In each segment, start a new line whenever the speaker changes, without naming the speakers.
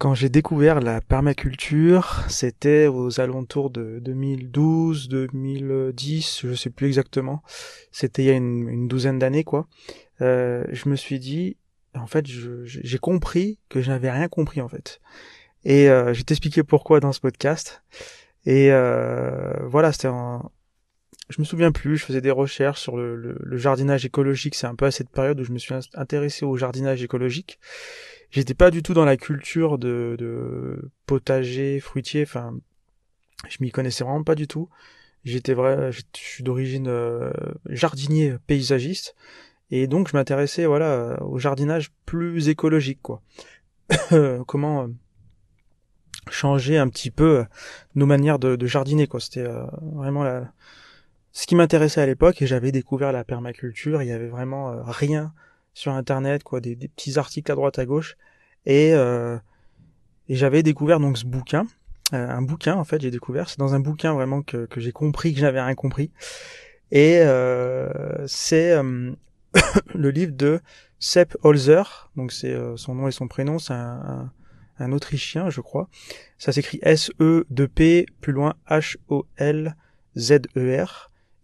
Quand j'ai découvert la permaculture, c'était aux alentours de 2012, 2010, je sais plus exactement. C'était il y a une, douzaine d'années, quoi. Euh, je me suis dit, en fait, j'ai compris que je n'avais rien compris, en fait. Et euh, je vais t'expliquer pourquoi dans ce podcast. Et euh, voilà, c'était un... Je me souviens plus, je faisais des recherches sur le, le jardinage écologique. C'est un peu à cette période où je me suis intéressé au jardinage écologique j'étais pas du tout dans la culture de, de potager, fruitier, enfin, je m'y connaissais vraiment pas du tout. J'étais vrai, je suis d'origine euh, jardinier paysagiste, et donc je m'intéressais voilà au jardinage plus écologique quoi. Comment euh, changer un petit peu nos manières de, de jardiner quoi. C'était euh, vraiment la, ce qui m'intéressait à l'époque et j'avais découvert la permaculture. Il y avait vraiment rien sur internet, quoi, des, petits articles à droite à gauche, et, euh, et j'avais découvert donc ce bouquin, euh, un bouquin en fait, j'ai découvert, c'est dans un bouquin vraiment que, que j'ai compris que je n'avais rien compris, et euh, c'est euh, le livre de Sepp Holzer, donc c'est euh, son nom et son prénom, c'est un, un, Autrichien, je crois. Ça s'écrit S-E-P plus loin H-O-L-Z-E-R.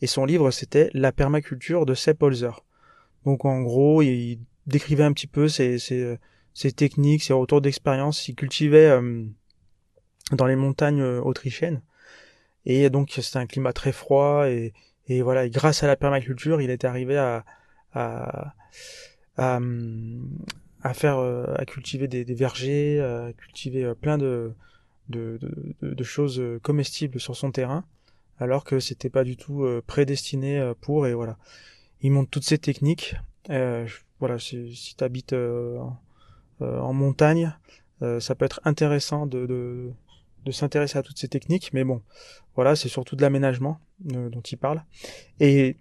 Et son livre, c'était La permaculture de Sepp Holzer. Donc en gros, il décrivait un petit peu ses, ses, ses techniques, ses retours d'expérience. Il cultivait euh, dans les montagnes euh, autrichiennes. Et donc c'était un climat très froid et, et voilà, et grâce à la permaculture, il est arrivé à, à, à, à faire, euh, à cultiver des, des, vergers, à cultiver plein de, de, de, de, choses comestibles sur son terrain, alors que c'était pas du tout prédestiné pour. Et voilà, il montre toutes ces techniques. Euh, voilà, si, si tu euh, euh, en montagne, ça peut être intéressant de, de, de s'intéresser à toutes ces techniques, mais bon, voilà, c'est surtout de l'aménagement dont il parle. Et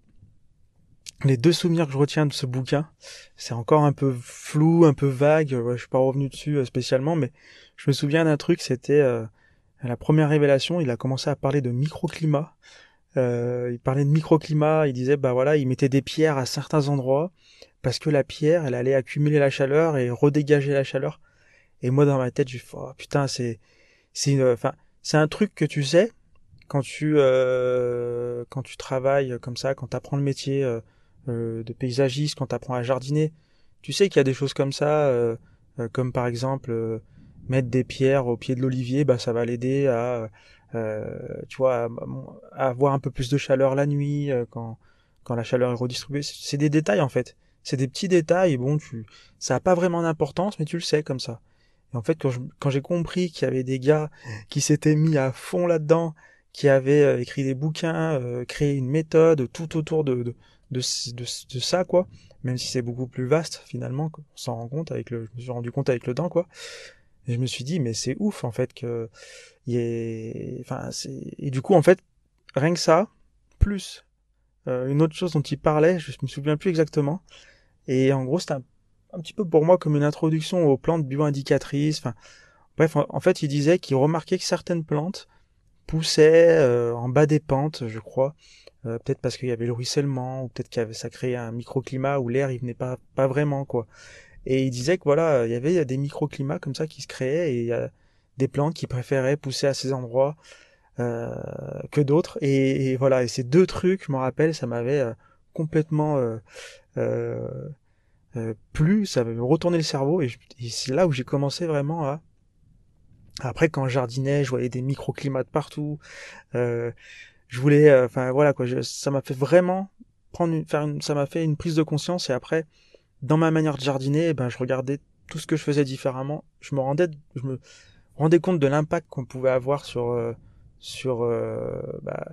les deux souvenirs que je retiens de ce bouquin, c'est encore un peu flou, un peu vague. je suis pas revenu dessus spécialement, mais je me souviens d'un truc. C'était la première révélation. Il a commencé à parler de microclimat. Euh, il parlait de microclimat, il disait bah voilà, il mettait des pierres à certains endroits parce que la pierre, elle allait accumuler la chaleur et redégager la chaleur. Et moi dans ma tête, je oh, putain, c'est c'est enfin c'est un truc que tu sais quand tu euh, quand tu travailles comme ça, quand tu apprends le métier euh, euh, de paysagiste, quand tu apprends à jardiner, tu sais qu'il y a des choses comme ça euh, comme par exemple mettre des pierres au pied de l'olivier, bah ça va l'aider à euh, tu vois, avoir un peu plus de chaleur la nuit euh, quand quand la chaleur est redistribuée. C'est des détails en fait. C'est des petits détails. Bon, tu, ça a pas vraiment d'importance, mais tu le sais comme ça. Et en fait, quand j'ai compris qu'il y avait des gars qui s'étaient mis à fond là-dedans, qui avaient euh, écrit des bouquins, créé une méthode tout autour de de, de, de, ça, quoi. Même si c'est beaucoup plus vaste finalement, on s'en rend compte avec le, je me suis rendu compte avec le temps, quoi. Et je me suis dit, mais c'est ouf en fait que il est, enfin, c'est et du coup en fait, rien que ça, plus euh, une autre chose dont il parlait, je me souviens plus exactement. Et en gros, c'était un, petit peu pour moi comme une introduction aux plantes bioindicatrices. Enfin, bref, en, fait, il disait qu'il remarquait que certaines plantes poussaient euh, en bas des pentes, je crois. Euh, peut-être parce qu'il y avait le ruissellement, ou peut-être qu'il ça créait un microclimat où l'air il venait pas pas vraiment quoi. Et il disait que voilà, il y avait des microclimats comme ça qui se créaient et des plantes qui préféraient pousser à ces endroits euh, que d'autres. Et, voilà, et ces deux trucs, je me rappelle, ça m'avait euh, complètement euh, euh, euh, plu, ça m'avait retourné le cerveau et, c'est là où j'ai commencé vraiment à après, quand jardinais, je voyais des microclimats de partout. Je voulais, enfin voilà quoi, ça m'a fait vraiment prendre, une, faire ça m'a fait une prise de conscience. Et après, dans ma manière de jardiner, ben, je regardais tout ce que je faisais différemment. Je me rendais, je me rendais compte de l'impact qu'on pouvait avoir sur, euh, sur, euh, bah,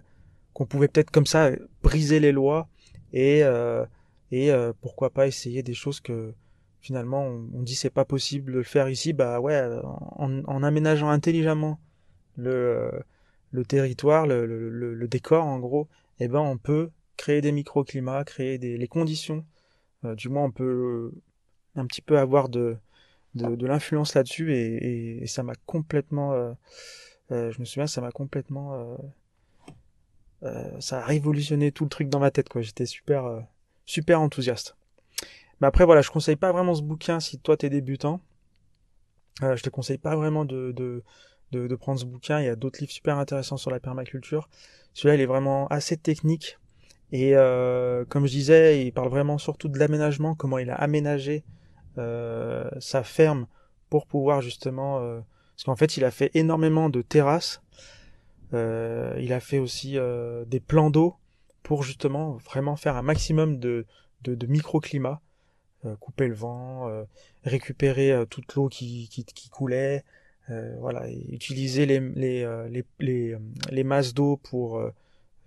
qu'on pouvait peut-être comme ça briser les lois et, euh, et pourquoi pas essayer des choses que finalement on, dit c'est pas possible de le faire ici. Bah ouais, en, aménageant intelligemment le, le territoire, le, le, le, décor en gros, eh ben on peut créer des microclimats, créer des, les conditions euh, du moins on peut euh, un petit peu avoir de, de, l'influence là-dessus et, ça m'a complètement euh, je me souviens ça m'a complètement ça a révolutionné tout le truc dans ma tête quoi j'étais super super enthousiaste mais après voilà je conseille pas vraiment ce bouquin si toi t'es débutant Euh, je te conseille pas vraiment de, de, prendre ce bouquin. Il y a d'autres livres super intéressants sur la permaculture. Celui-là, il est vraiment assez technique. Et euh, comme je disais, il parle vraiment surtout de l'aménagement, comment il a aménagé euh, sa ferme pour pouvoir justement... Euh, parce qu'en fait, il a fait énormément de terrasses. Euh, il a fait aussi euh, des plans d'eau pour justement vraiment faire un maximum de, de, de microclimat. Euh, couper le vent, récupérer toute l'eau qui, coulait, voilà, utiliser les masses d'eau pour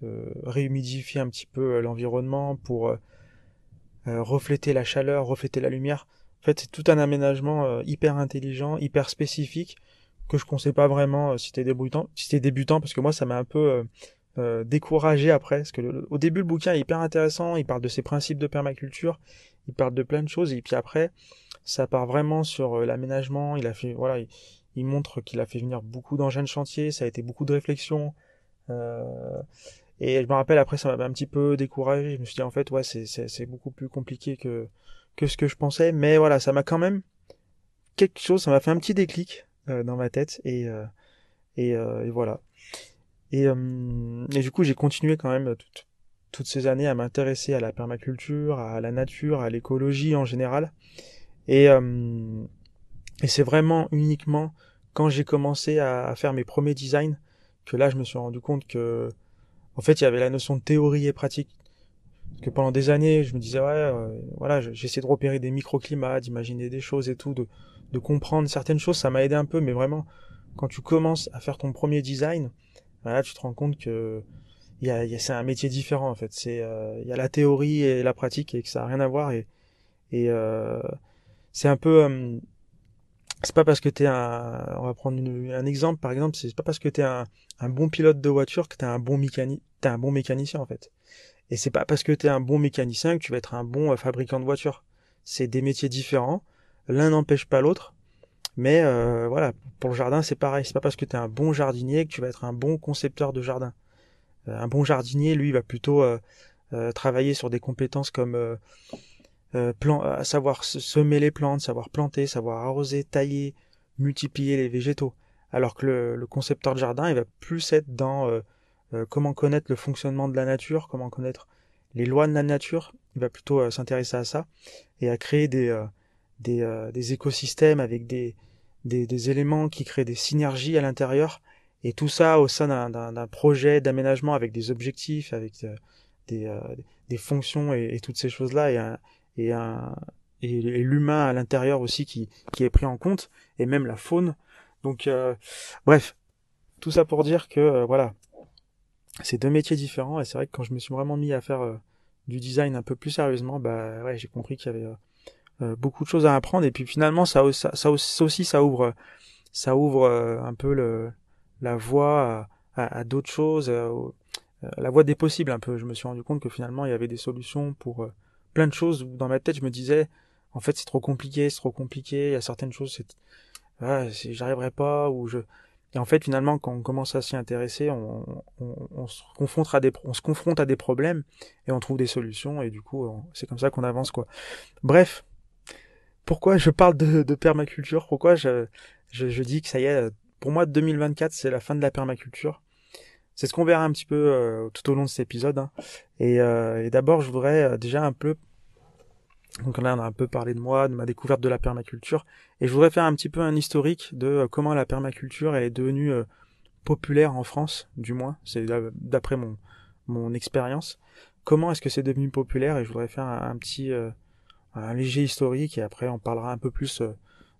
réhumidifier un petit peu l'environnement, pour refléter la chaleur, refléter la lumière. Fait, c'est tout un aménagement euh, hyper intelligent, hyper spécifique, que je conseille pas vraiment euh, si t'es débutant, si t'es débutant, parce que moi, ça m'a un peu euh, découragé après, parce que au début, le bouquin est hyper intéressant, il parle de ses principes de permaculture, il parle de plein de choses, et puis après, ça part vraiment sur l'aménagement, il a fait, voilà, il, montre qu'il a fait venir beaucoup d'engins de chantier, ça a été beaucoup de réflexion, et je me rappelle après, ça m'a un petit peu découragé, je me suis dit, en fait, ouais, c'est beaucoup plus compliqué que que ce que je pensais, mais voilà, ça m'a quand même quelque chose, ça m'a fait un petit déclic euh, dans ma tête et euh, euh, et, voilà. Et, et du coup, j'ai continué quand même toutes, toutes ces années à m'intéresser à la permaculture, à la nature, à l'écologie en général. Et, et c'est vraiment uniquement quand j'ai commencé à, à, faire mes premiers designs que là, je me suis rendu compte que, en fait, il y avait la notion de théorie et pratique que pendant des années, je me disais, ouais, euh, voilà, de repérer des microclimats, d'imaginer des choses et tout, de, comprendre certaines choses, ça m'a aidé un peu, mais vraiment, quand tu commences à faire ton premier design, là, tu te rends compte que c'est un métier différent, en fait. C'est, euh, il y a la théorie et la pratique et que ça a rien à voir et, et euh, c'est un peu, euh, c'est pas parce que t'es un, on va prendre un exemple, par exemple, c'est pas parce que t'es un, un bon pilote de voiture que t'es un bon mécanique, t'es un bon mécanicien, en fait. Et c'est pas parce que tu es un bon mécanicien que tu vas être un bon euh, fabricant de voitures. C'est des métiers différents. L'un n'empêche pas l'autre. Mais euh, voilà, pour le jardin, c'est pareil. C'est pas parce que tu es un bon jardinier que tu vas être un bon concepteur de jardin. Euh, un bon jardinier, lui, va plutôt travailler sur des compétences comme savoir semer les plantes, savoir planter, savoir arroser, tailler, multiplier les végétaux. Alors que le, le concepteur de jardin, il va plus être dans euh, comment connaître le fonctionnement de la nature, comment connaître les lois de la nature. Il va plutôt euh, s'intéresser à ça et à créer des, euh, des, écosystèmes avec des, des, des, éléments qui créent des synergies à l'intérieur. Et tout ça au sein d'un projet d'aménagement avec des objectifs, avec des, des fonctions et, toutes ces choses-là, et, un, et, un, et, l'humain à l'intérieur aussi qui, qui est pris en compte, et même la faune. Donc, bref, tout ça pour dire que voilà, c'est deux métiers différents et c'est vrai que quand je me suis vraiment mis à faire euh, du design un peu plus sérieusement, bah ouais, j'ai compris qu'il y avait euh, euh, beaucoup de choses à apprendre et puis finalement ça, ça, aussi ça ouvre ça ouvre un peu le, la voie à, à, d'autres choses, la voie des possibles un peu. Je me suis rendu compte que finalement il y avait des solutions pour plein de choses où dans ma tête je me disais en fait c'est trop compliqué, c'est trop compliqué, il y a certaines choses c'est ah, j'arriverai pas ou je et en fait, finalement, quand on commence à s'y intéresser, on, se confronte à des, problèmes et on trouve des solutions. Et du coup, c'est comme ça qu'on avance, quoi. Bref, pourquoi je parle de, permaculture? Pourquoi je, je, je, dis que ça y est, pour moi, 2024, c'est la fin de la permaculture. C'est ce qu'on verra un petit peu euh, tout au long de cet épisode. Hein. Et, euh, et d'abord, je voudrais euh, déjà un peu donc là, on a un peu parlé de moi, de ma découverte de la permaculture, et je voudrais faire un petit peu un historique de euh, comment la permaculture est devenue euh, populaire en France, du moins, c'est d'après mon, mon expérience. Comment est-ce que c'est devenu populaire? Et je voudrais faire un, petit, euh, un léger historique, et après on parlera un peu plus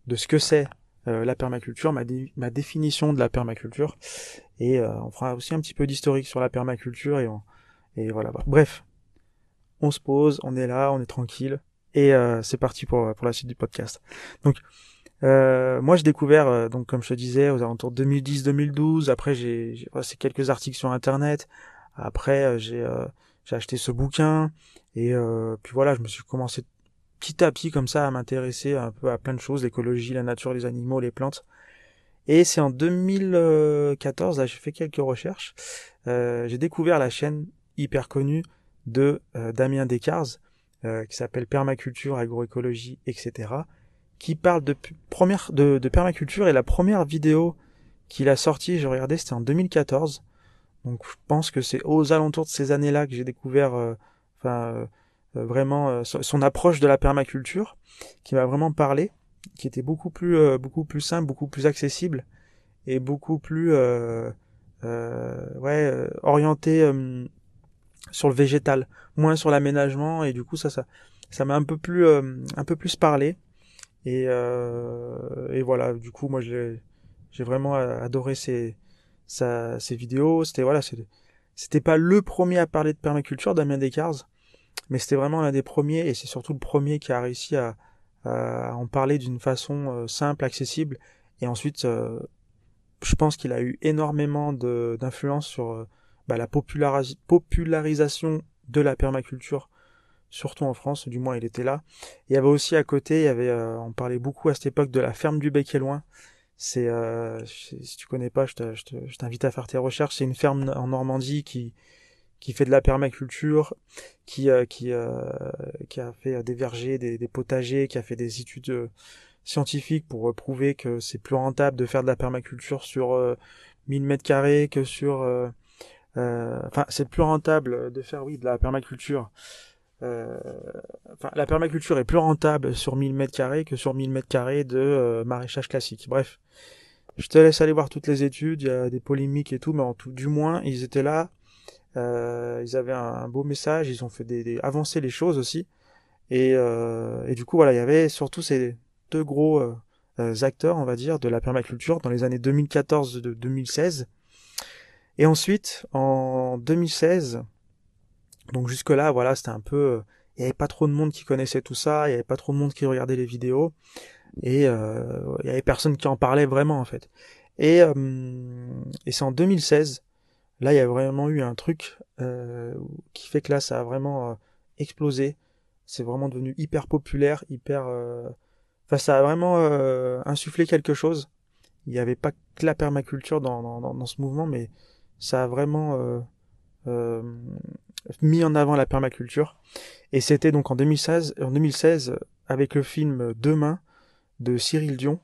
de ce que c'est la permaculture, ma, définition de la permaculture, et on fera aussi un petit peu d'historique sur la permaculture, et voilà. Bref, on se pose, on est là, on est tranquille, et euh, c'est parti pour, pour la suite du podcast. Donc, euh, moi, j'ai découvert, euh, donc comme je te disais, aux alentours de 2010-2012. Après, j'ai passé quelques articles sur Internet. Après, euh, j'ai j'ai acheté ce bouquin. Et puis voilà, je me suis commencé petit à petit comme ça à m'intéresser un peu à plein de choses, l'écologie, la nature, les animaux, les plantes. Et c'est en 2014, là, j'ai fait quelques recherches. j'ai découvert la chaîne hyper connue de Damien Descartes, euh, qui s'appelle Permaculture, Agroécologie, etc., qui parle de première de, de permaculture et la première vidéo qu'il a sortie, j'ai regardé, c'était en 2014. Donc je pense que c'est aux alentours de ces années-là que j'ai découvert, euh, enfin euh, vraiment euh, son approche de la permaculture, qui m'a vraiment parlé, qui était beaucoup plus beaucoup plus simple, beaucoup plus accessible et beaucoup plus ouais orienté sur le végétal, moins sur l'aménagement et du coup ça ça ça m'a un peu plus un peu plus parlé et et voilà du coup moi j'ai j'ai vraiment adoré ces ses vidéos. C'était voilà, c'était pas le premier à parler de permaculture, Damien Descartes, mais c'était vraiment l'un des premiers et c'est surtout le premier qui a réussi à, à en parler d'une façon euh, simple, accessible. Et ensuite, euh, je pense qu'il a eu énormément d'influence sur euh, bah, la popularisation de la permaculture, surtout en France, du moins il était là. Il y avait aussi à côté, il y avait, on parlait beaucoup à cette époque de la ferme du Bec et Loin, c'est, euh, si tu connais pas, je t'invite à faire tes recherches. C'est une ferme en Normandie qui qui fait de la permaculture, qui euh, qui euh, qui a fait des vergers, des, des, potagers, qui a fait des études euh, scientifiques pour prouver que c'est plus rentable de faire de la permaculture sur 1000 mètres carrés que sur enfin c'est plus rentable de faire oui de la permaculture euh, enfin, la permaculture est plus rentable sur 1000 mètres carrés que sur 1000 mètres carrés de euh, maraîchage classique. Bref, je te laisse aller voir toutes les études, il y a des polémiques et tout, mais en tout, du moins, ils étaient là, euh, ils avaient un, beau message, ils ont fait des, avancer les choses aussi, et, euh, et du coup, voilà, il y avait surtout ces deux gros euh, acteurs, on va dire, de la permaculture dans les années 2014 de 2016. Et ensuite, en 2016, donc jusque là, voilà, c'était un peu, il y avait pas trop de monde qui connaissait tout ça, il y avait pas trop de monde qui regardait les vidéos, et euh, il y avait personne qui en parlait vraiment en fait. Et, euh, c'est en 2016, là il y a vraiment eu un truc euh, qui fait que là ça a vraiment explosé. C'est vraiment devenu hyper populaire, hyper. Enfin, ça a vraiment insufflé quelque chose. Il n'y avait pas que la permaculture dans, ce mouvement, mais ça a vraiment mis en avant la permaculture. Et c'était donc en 2016, en 2016 avec le film Demain de Cyril Dion.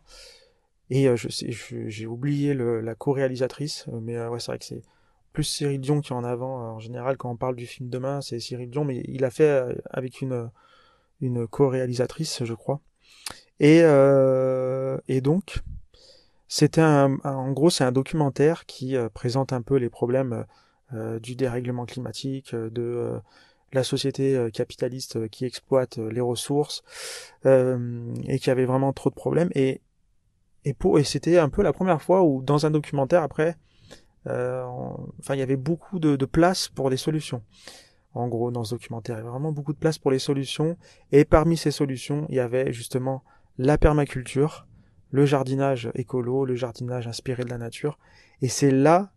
Et euh, j'ai oublié la co-réalisatrice, euh, mais euh, c'est vrai que c'est plus Cyril Dion qui est en avant. En général, quand on parle du film Demain, c'est Cyril Dion, mais il a fait avec une, co-réalisatrice, je crois. Et donc, c'était un, en gros, c'est un documentaire qui présente un peu les problèmes euh, du dérèglement climatique, euh, de euh, la société capitaliste qui exploite les ressources et qui avait vraiment trop de problèmes. Et et et c'était un peu la première fois où dans un documentaire après enfin il y avait beaucoup de, de, place pour des solutions. En gros dans ce documentaire il y avait vraiment beaucoup de place pour les solutions. Et parmi ces solutions il y avait justement la permaculture le jardinage écolo le jardinage inspiré de la nature et c'est là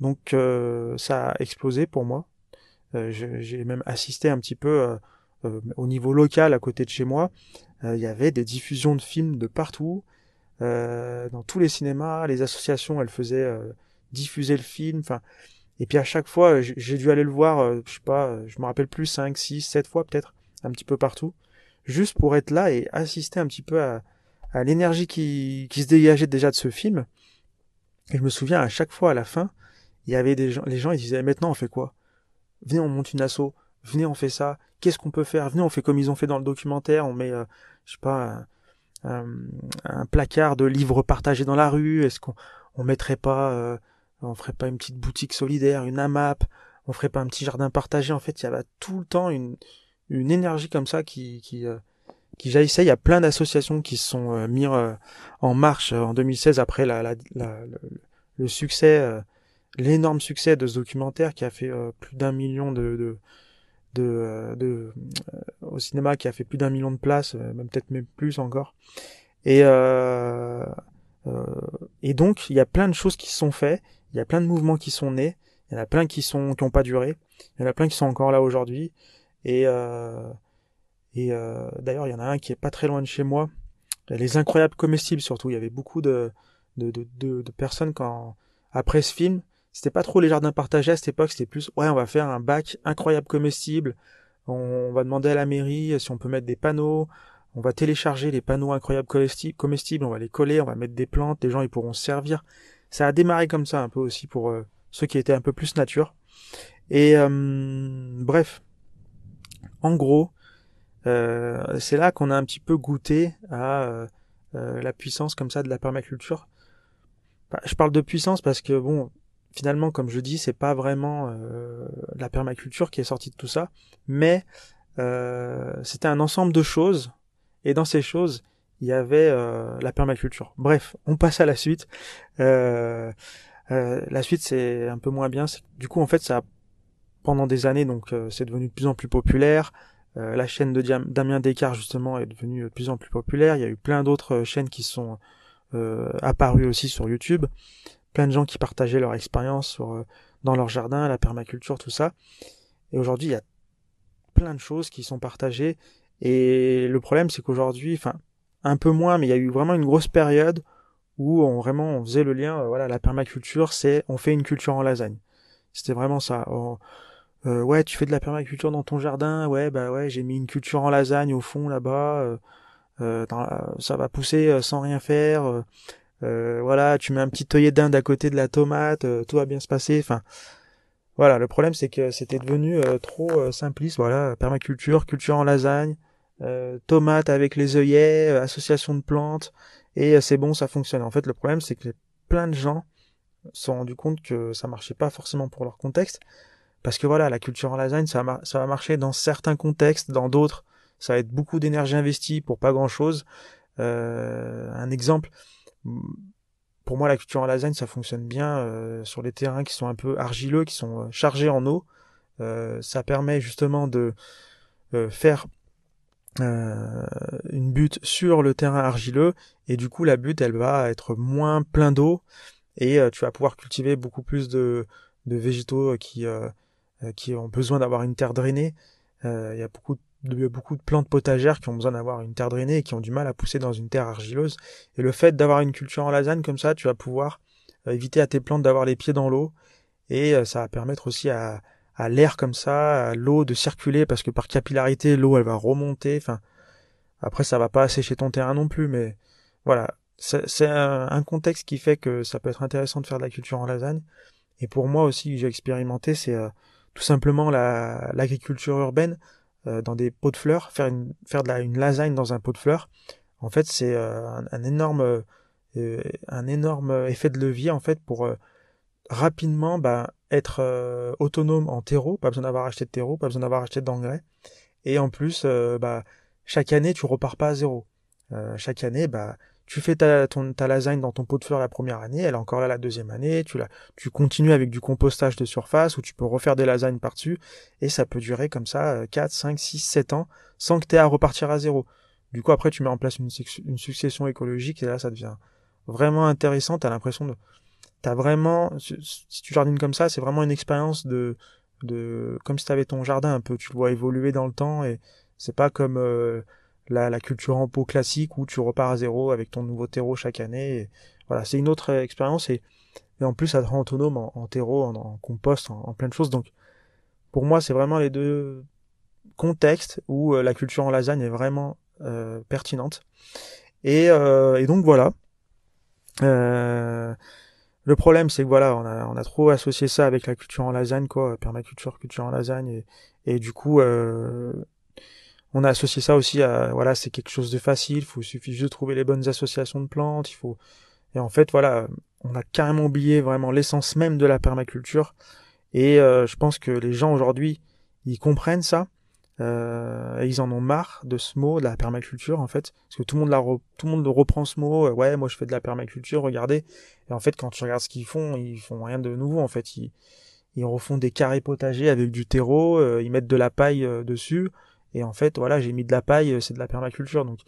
donc euh, ça a explosé pour moi. Euh, j'ai même assisté un petit peu euh, au niveau local à côté de chez moi. Il y avait des diffusions de films de partout, dans tous les cinémas. Les associations, elles faisaient diffuser le film. Enfin, et puis à chaque fois, j'ai dû aller le voir, je sais pas, je me rappelle plus, 5, 6, 7 fois peut-être, un petit peu partout, juste pour être là et assister un petit peu à, à l'énergie qui, se dégageait déjà de ce film. Et je me souviens à chaque fois à la fin, il y avait des gens, les gens ils disaient maintenant on fait quoi? Venez on monte une asso, venez on fait ça, qu'est-ce qu'on peut faire? Venez on fait comme ils ont fait dans le documentaire, on met, euh, je sais pas, un, placard de livres partagés dans la rue, est-ce qu'on on mettrait pas, euh, on ferait pas une petite boutique solidaire, une AMAP, on ferait pas un petit jardin partagé? En fait, il y avait tout le temps une, une énergie comme ça qui, qui, euh, qui jaillissait. Il y a plein d'associations qui se sont euh, mis en marche en 2016 après la, la, la le, le, succès l'énorme succès de ce documentaire qui a fait euh, plus d'un million de, de, de, euh, de euh, au cinéma, qui a fait plus d'un million de places, même peut-être même plus encore. Et et donc il y a plein de choses qui se sont faites, il y a plein de mouvements qui sont nés, il y en a plein qui sont qui ont pas duré, il y en a plein qui sont encore là aujourd'hui. Et et d'ailleurs il y en a un qui est pas très loin de chez moi. Les incroyables comestibles surtout, il y avait beaucoup de de, de, de, personnes quand après ce film c'était pas trop les jardins partagés à cette époque, c'était plus ouais, on va faire un bac incroyable comestible. On va demander à la mairie si on peut mettre des panneaux. on va télécharger les panneaux incroyables comestibles, on va les coller, on va mettre des plantes, les gens ils pourront se servir. Ça a démarré comme ça un peu aussi pour euh, ceux qui étaient un peu plus nature. Et euh, bref, en gros, euh, c'est là qu'on a un petit peu goûté à la puissance comme ça de la permaculture. je parle de puissance parce que bon, finalement, comme je dis, c'est pas vraiment la permaculture qui est sortie de tout ça, mais c'était un ensemble de choses et dans ces choses, il y avait euh, la permaculture. Bref, on passe à la suite. Euh, euh, la suite, c'est un peu moins bien. Du coup, en fait, ça, pendant des années, donc, c'est devenu de plus en plus populaire. La chaîne de Damien Descartes, justement, est devenue de plus en plus populaire. Il y a eu plein d'autres chaînes qui sont apparues aussi sur YouTube. Plein de gens qui partageaient leur expérience sur, dans leur jardin, la permaculture, tout ça. Et aujourd'hui, il y a plein de choses qui sont partagées et le problème, c'est qu'aujourd'hui, enfin, un peu moins, mais il y a eu vraiment une grosse période où on vraiment on faisait le lien. Euh, voilà, la permaculture, c'est on fait une culture en lasagne. C'était vraiment ça. Euh, ouais, tu fais de la permaculture dans ton jardin. Ouais, bah ouais, j'ai mis une culture en lasagne au fond là-bas. Euh, ça va pousser sans rien faire. voilà, tu mets un petit œillet d'Inde à côté de la tomate, tout va bien se passer. Enfin, voilà, le problème c'est que c'était devenu trop simpliste. Voilà, permaculture, culture en lasagne. Euh, tomates avec les œillets, euh, association de plantes, et euh, c'est bon, ça fonctionne. En fait, le problème, c'est que plein de gens se sont rendus compte que ça marchait pas forcément pour leur contexte, parce que voilà, la culture en lasagne, ça va, ça va marcher dans certains contextes, dans d'autres, ça va être beaucoup d'énergie investie pour pas grand chose. un exemple, pour moi, la culture en lasagne, ça fonctionne bien sur les terrains qui sont un peu argileux, qui sont chargés en eau. ça permet justement de faire euh, une butte sur le terrain argileux et du coup la butte elle va être moins plein d'eau et euh, tu vas pouvoir cultiver beaucoup plus de, de végétaux qui euh, qui ont besoin d'avoir une terre drainée. Il y a beaucoup de, beaucoup de plantes potagères qui ont besoin d'avoir une terre drainée et qui ont du mal à pousser dans une terre argileuse. Et le fait d'avoir une culture en lasagne comme ça, tu vas pouvoir éviter à tes plantes d'avoir les pieds dans l'eau et ça va permettre aussi à, à l'air comme ça, à l'eau de circuler parce que par capillarité l'eau elle va remonter. Enfin, après ça va pas assécher ton terrain non plus, mais voilà, c'est un, contexte qui fait que ça peut être intéressant de faire de la culture en lasagne. Et pour moi aussi, j'ai expérimenté, c'est euh, tout simplement l'agriculture urbaine euh, dans des pots de fleurs, faire une faire une lasagne dans un pot de fleurs. En fait, c'est euh, un, énorme un énorme effet de levier en fait pour rapidement bah, être euh, autonome en terreau, pas besoin d'avoir acheté de terreau, pas besoin d'avoir acheté d'engrais. Et en plus, euh, bah, chaque année, tu repars pas à zéro. Euh, chaque année, bah, tu fais ta, lasagne dans ton pot de fleurs la première année, elle est encore là la deuxième année, tu, la, tu continues avec du compostage de surface où tu peux refaire des lasagnes par-dessus, et ça peut durer comme ça 4, 5, 6, 7 ans sans que tu aies à repartir à zéro. Du coup, après, tu mets en place une, succession écologique, et là, ça devient vraiment intéressant, tu as l'impression de t'as vraiment, si tu jardines comme ça, c'est vraiment une expérience de, de, comme si t'avais ton jardin un peu, tu le vois évoluer dans le temps et c'est pas comme euh, la, culture en pot classique où tu repars à zéro avec ton nouveau terreau chaque année. voilà, c'est une autre expérience et, en plus ça te rend autonome en, terreau, en, compost, en, plein de choses. Donc pour moi, c'est vraiment les deux contextes où euh, la culture en lasagne est vraiment euh, pertinente. Et, et donc voilà. Euh, le problème, c'est que voilà, on a, trop associé ça avec la culture en lasagne, quoi, permaculture, culture en lasagne, et, du coup, euh, on a associé ça aussi à, voilà, c'est quelque chose de facile, il suffit juste de trouver les bonnes associations de plantes, il faut, et en fait, voilà, on a carrément oublié vraiment l'essence même de la permaculture, et euh, je pense que les gens aujourd'hui, ils comprennent ça, euh, et ils en ont marre de ce mot, de la permaculture en fait, parce que tout le monde la tout le monde reprend ce mot. Euh, ouais, moi je fais de la permaculture, regardez. Et en fait, quand tu regardes ce qu'ils font, ils font rien de nouveau en fait. Ils, ils refont des carrés potagers avec du terreau, euh, ils mettent de la paille dessus. Et en fait, voilà, j'ai mis de la paille, c'est de la permaculture. Donc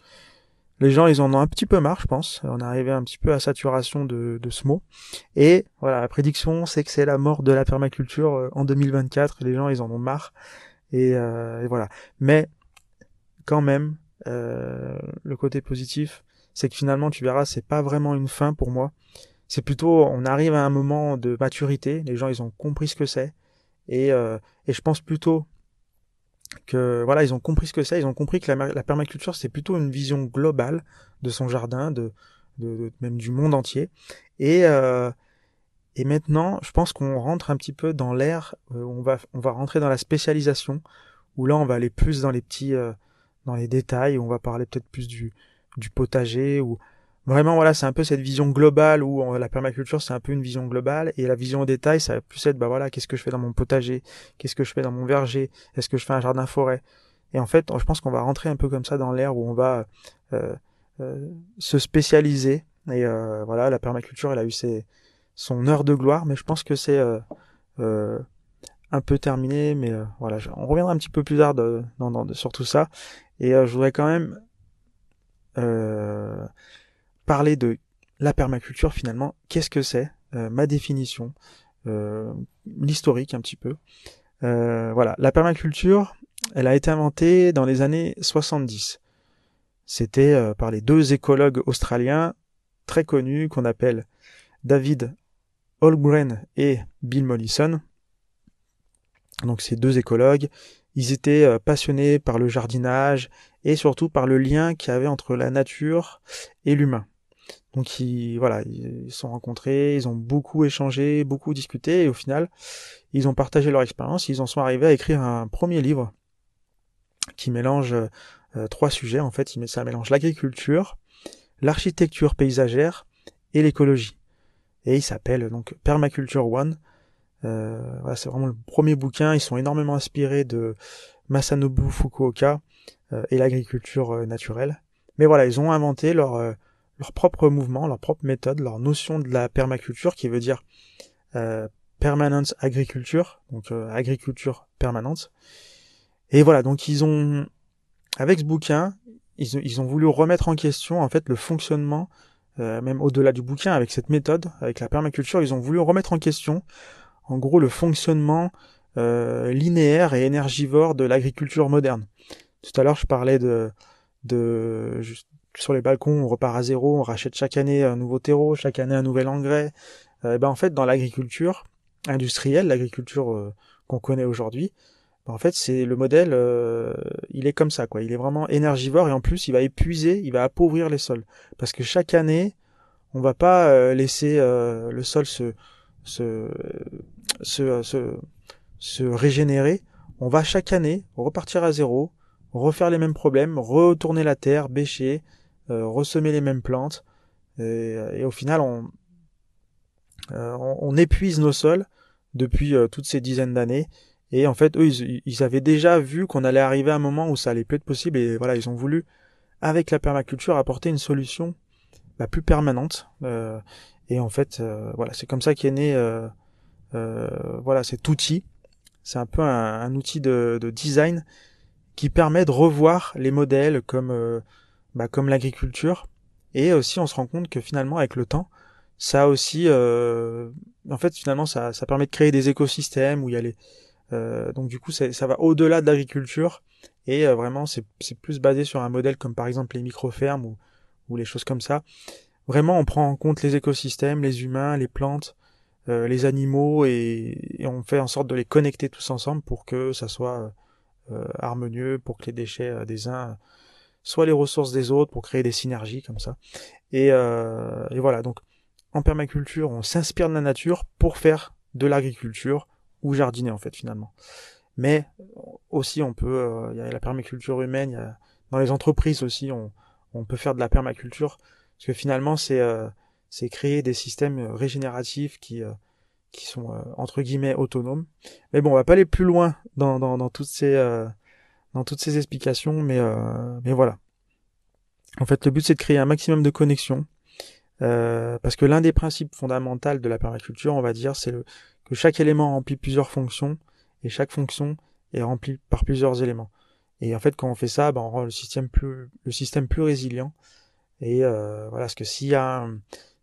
les gens, ils en ont un petit peu marre, je pense. On est arrivé un petit peu à saturation de, de ce mot. Et voilà, la prédiction, c'est que c'est la mort de la permaculture en 2024. Les gens, ils en ont marre. Euh, et, voilà. Mais quand même, euh, le côté positif, c'est que finalement, tu verras, c'est pas vraiment une fin pour moi. C'est plutôt, on arrive à un moment de maturité. Les gens, ils ont compris ce que c'est. Et, euh, et je pense plutôt que voilà, ils ont compris ce que c'est, ils ont compris que la, permaculture c'est plutôt une vision globale de son jardin, de, de, même du monde entier. Et euh, et maintenant, je pense qu'on rentre un petit peu dans l'ère, euh, on va on va rentrer dans la spécialisation, où là on va aller plus dans les petits euh, dans les détails, on va parler peut-être plus du du potager ou Vraiment, voilà, c'est un peu cette vision globale où la permaculture, c'est un peu une vision globale et la vision au détail, ça va plus être, bah voilà, qu'est-ce que je fais dans mon potager, qu'est-ce que je fais dans mon verger, est-ce que je fais un jardin forêt? Et en fait, je pense qu'on va rentrer un peu comme ça dans l'ère où on va euh, euh, se spécialiser. Et euh, voilà, la permaculture, elle a eu ses, son heure de gloire, mais je pense que c'est un peu terminé. Mais voilà, on reviendra un petit peu plus tard de, sur tout ça. Et je voudrais quand même parler de la permaculture finalement, qu'est-ce que c'est, euh, ma définition, euh, l'historique un petit peu. Euh, voilà, la permaculture, elle a été inventée dans les années 70. C'était par les deux écologues australiens très connus qu'on appelle David Holmgren et Bill Mollison. Donc ces deux écologues, ils étaient passionnés par le jardinage et surtout par le lien qu'il y avait entre la nature et l'humain. Donc ils, voilà, ils se sont rencontrés, ils ont beaucoup échangé, beaucoup discuté, et au final, ils ont partagé leur expérience, ils en sont arrivés à écrire un premier livre qui mélange euh, trois sujets. En fait, ça mélange l'agriculture, l'architecture paysagère et l'écologie. Et il s'appelle donc Permaculture One. Euh, voilà, c'est vraiment le premier bouquin. Ils sont énormément inspirés de Masanobu Fukuoka euh, et l'agriculture naturelle. Mais voilà, ils ont inventé leur leur propre mouvement, leur propre méthode, leur notion de la permaculture qui veut dire euh, permanence agriculture, donc euh, agriculture permanente. Et voilà, donc ils ont, avec ce bouquin, ils, ont voulu remettre en question en fait le fonctionnement, euh, même au-delà du bouquin, avec cette méthode, avec la permaculture, ils ont voulu remettre en question, en gros, le fonctionnement linéaire et énergivore de l'agriculture moderne. Tout à l'heure, je parlais de, de, sur les balcons, on repart à zéro, on rachète chaque année un nouveau terreau, chaque année un nouvel engrais. Euh, et ben en fait, dans l'agriculture industrielle, l'agriculture euh, qu'on connaît aujourd'hui, ben en fait, c'est le modèle, euh, il est comme ça, quoi. Il est vraiment énergivore et en plus, il va épuiser, il va appauvrir les sols, parce que chaque année, on va pas laisser le sol se se, se se régénérer. On va chaque année repartir à zéro, refaire les mêmes problèmes, retourner la terre, bêcher, ressemer les mêmes plantes, et, au final euh, on, on, épuise nos sols depuis euh, toutes ces dizaines d'années. Et en fait, eux, ils, avaient déjà vu qu'on allait arriver à un moment où ça allait plus être possible, et voilà, ils ont voulu, avec la permaculture, apporter une solution la plus permanente. et en fait, voilà, c'est comme ça qu'est né, voilà, cet outil. C'est un peu un, outil de, de, design qui permet de revoir les modèles comme bah, comme l'agriculture. Et aussi, on se rend compte que finalement, avec le temps, ça aussi, euh, en fait, finalement, ça, ça permet de créer des écosystèmes où il y a les, euh, donc du coup, ça, ça va au-delà de l'agriculture et euh, vraiment, c'est plus basé sur un modèle comme par exemple les micro-fermes ou, ou les choses comme ça. Vraiment, on prend en compte les écosystèmes, les humains, les plantes, euh, les animaux et, et, on fait en sorte de les connecter tous ensemble pour que ça soit euh, harmonieux, pour que les déchets des uns soit les ressources des autres pour créer des synergies comme ça. Et, euh, et voilà, donc en permaculture, on s'inspire de la nature pour faire de l'agriculture ou jardiner en fait finalement. Mais aussi on peut, euh, il y a la permaculture humaine, y a, dans les entreprises aussi on, on peut faire de la permaculture parce que finalement c'est euh, créer des systèmes régénératifs qui euh, qui sont euh, entre guillemets autonomes. Mais bon, on va pas aller plus loin dans dans, dans toutes ces dans toutes ces explications, mais, euh, mais voilà. En fait, le but c'est de créer un maximum de connexions, euh, parce que l'un des principes fondamentaux de la permaculture, on va dire, c'est que chaque élément remplit plusieurs fonctions, et chaque fonction est remplie par plusieurs éléments. Et en fait, quand on fait ça, ben, on rend le système plus, le système plus résilient. Et euh, voilà, parce que s'il y a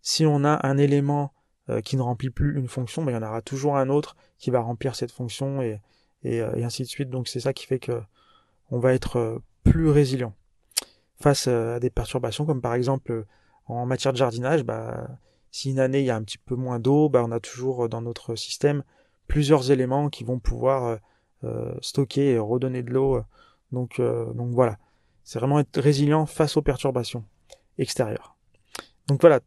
si on a un élément euh, qui ne remplit plus une fonction, ben, il y en aura toujours un autre qui va remplir cette fonction et, et, et ainsi de suite. Donc c'est ça qui fait que on va être euh, plus résilient face euh, à des perturbations comme par exemple euh, en matière de jardinage, bah, si une année il y a un petit peu moins d'eau, bah, on a toujours dans notre système plusieurs éléments qui vont pouvoir stocker et redonner de l'eau. Donc, donc voilà, c'est vraiment être résilient face aux perturbations extérieures. Donc voilà,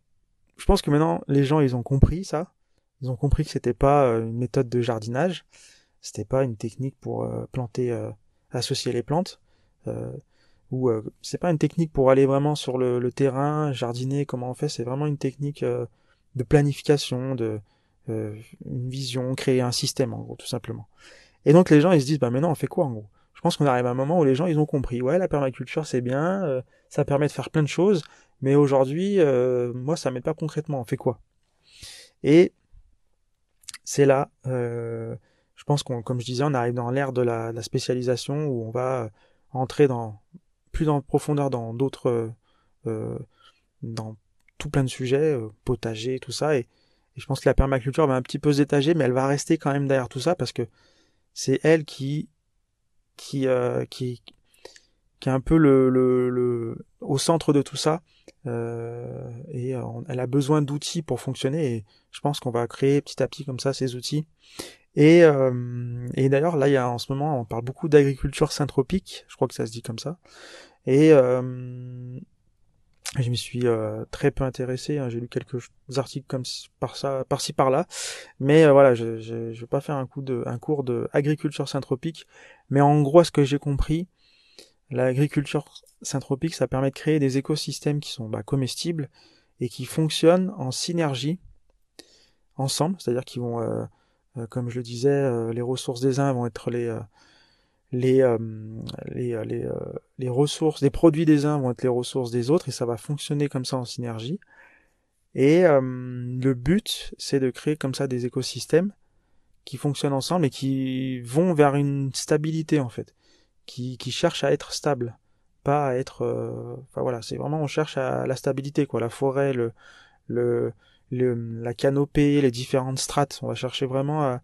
je pense que maintenant les gens ils ont compris ça. Ils ont compris que c'était pas une méthode de jardinage, c'était pas une technique pour planter, associer les plantes, ou c'est pas une technique pour aller vraiment sur le, le, terrain, jardiner, comment on fait. C'est vraiment une technique de planification, de une vision, créer un système en gros, tout simplement. Et donc les gens ils se disent bah maintenant on fait quoi en gros? Je pense qu'on arrive à un moment où les gens ils ont compris ouais la permaculture c'est bien, ça permet de faire plein de choses, mais aujourd'hui, euh, moi, ça m'aide pas concrètement. On fait quoi? Et c'est là, euh, pense qu'on, comme je disais, on arrive dans l'ère de la, spécialisation où on va entrer dans plus en profondeur dans d'autres, euh, dans tout plein de sujets, euh, potager, tout ça. Et, je pense que la permaculture va un petit peu se mais elle va rester quand même derrière tout ça parce que c'est elle qui qui, euh, qui qui est un peu le, le, le, au centre de tout ça. Euh, et euh, elle a besoin d'outils pour fonctionner. Et je pense qu'on va créer petit à petit comme ça ces outils. Et, euh, et d'ailleurs, là, il y a en ce moment, on parle beaucoup d'agriculture syntropique. Je crois que ça se dit comme ça. Et euh, je m'y suis euh, très peu intéressé. Hein. J'ai lu quelques articles comme par ça, par-ci par-là, mais euh, voilà, je, je, je, vais pas faire un coup de, un cours de agriculture syntropique. Mais en gros, ce que j'ai compris, L'agriculture syntropique, ça permet de créer des écosystèmes qui sont bah, comestibles et qui fonctionnent en synergie ensemble, c'est-à-dire qu'ils vont, euh, comme je le disais, euh, les ressources des uns vont être les les, les, les, les, ressources, les produits des uns vont être les ressources des autres et ça va fonctionner comme ça en synergie. Et le but, c'est de créer comme ça des écosystèmes qui fonctionnent ensemble et qui vont vers une stabilité en fait qui, qui cherche à être stable, pas à être. Euh, enfin voilà, c'est vraiment on cherche à la stabilité quoi, la forêt, le, le, le, la canopée, les différentes strates. On va chercher vraiment à,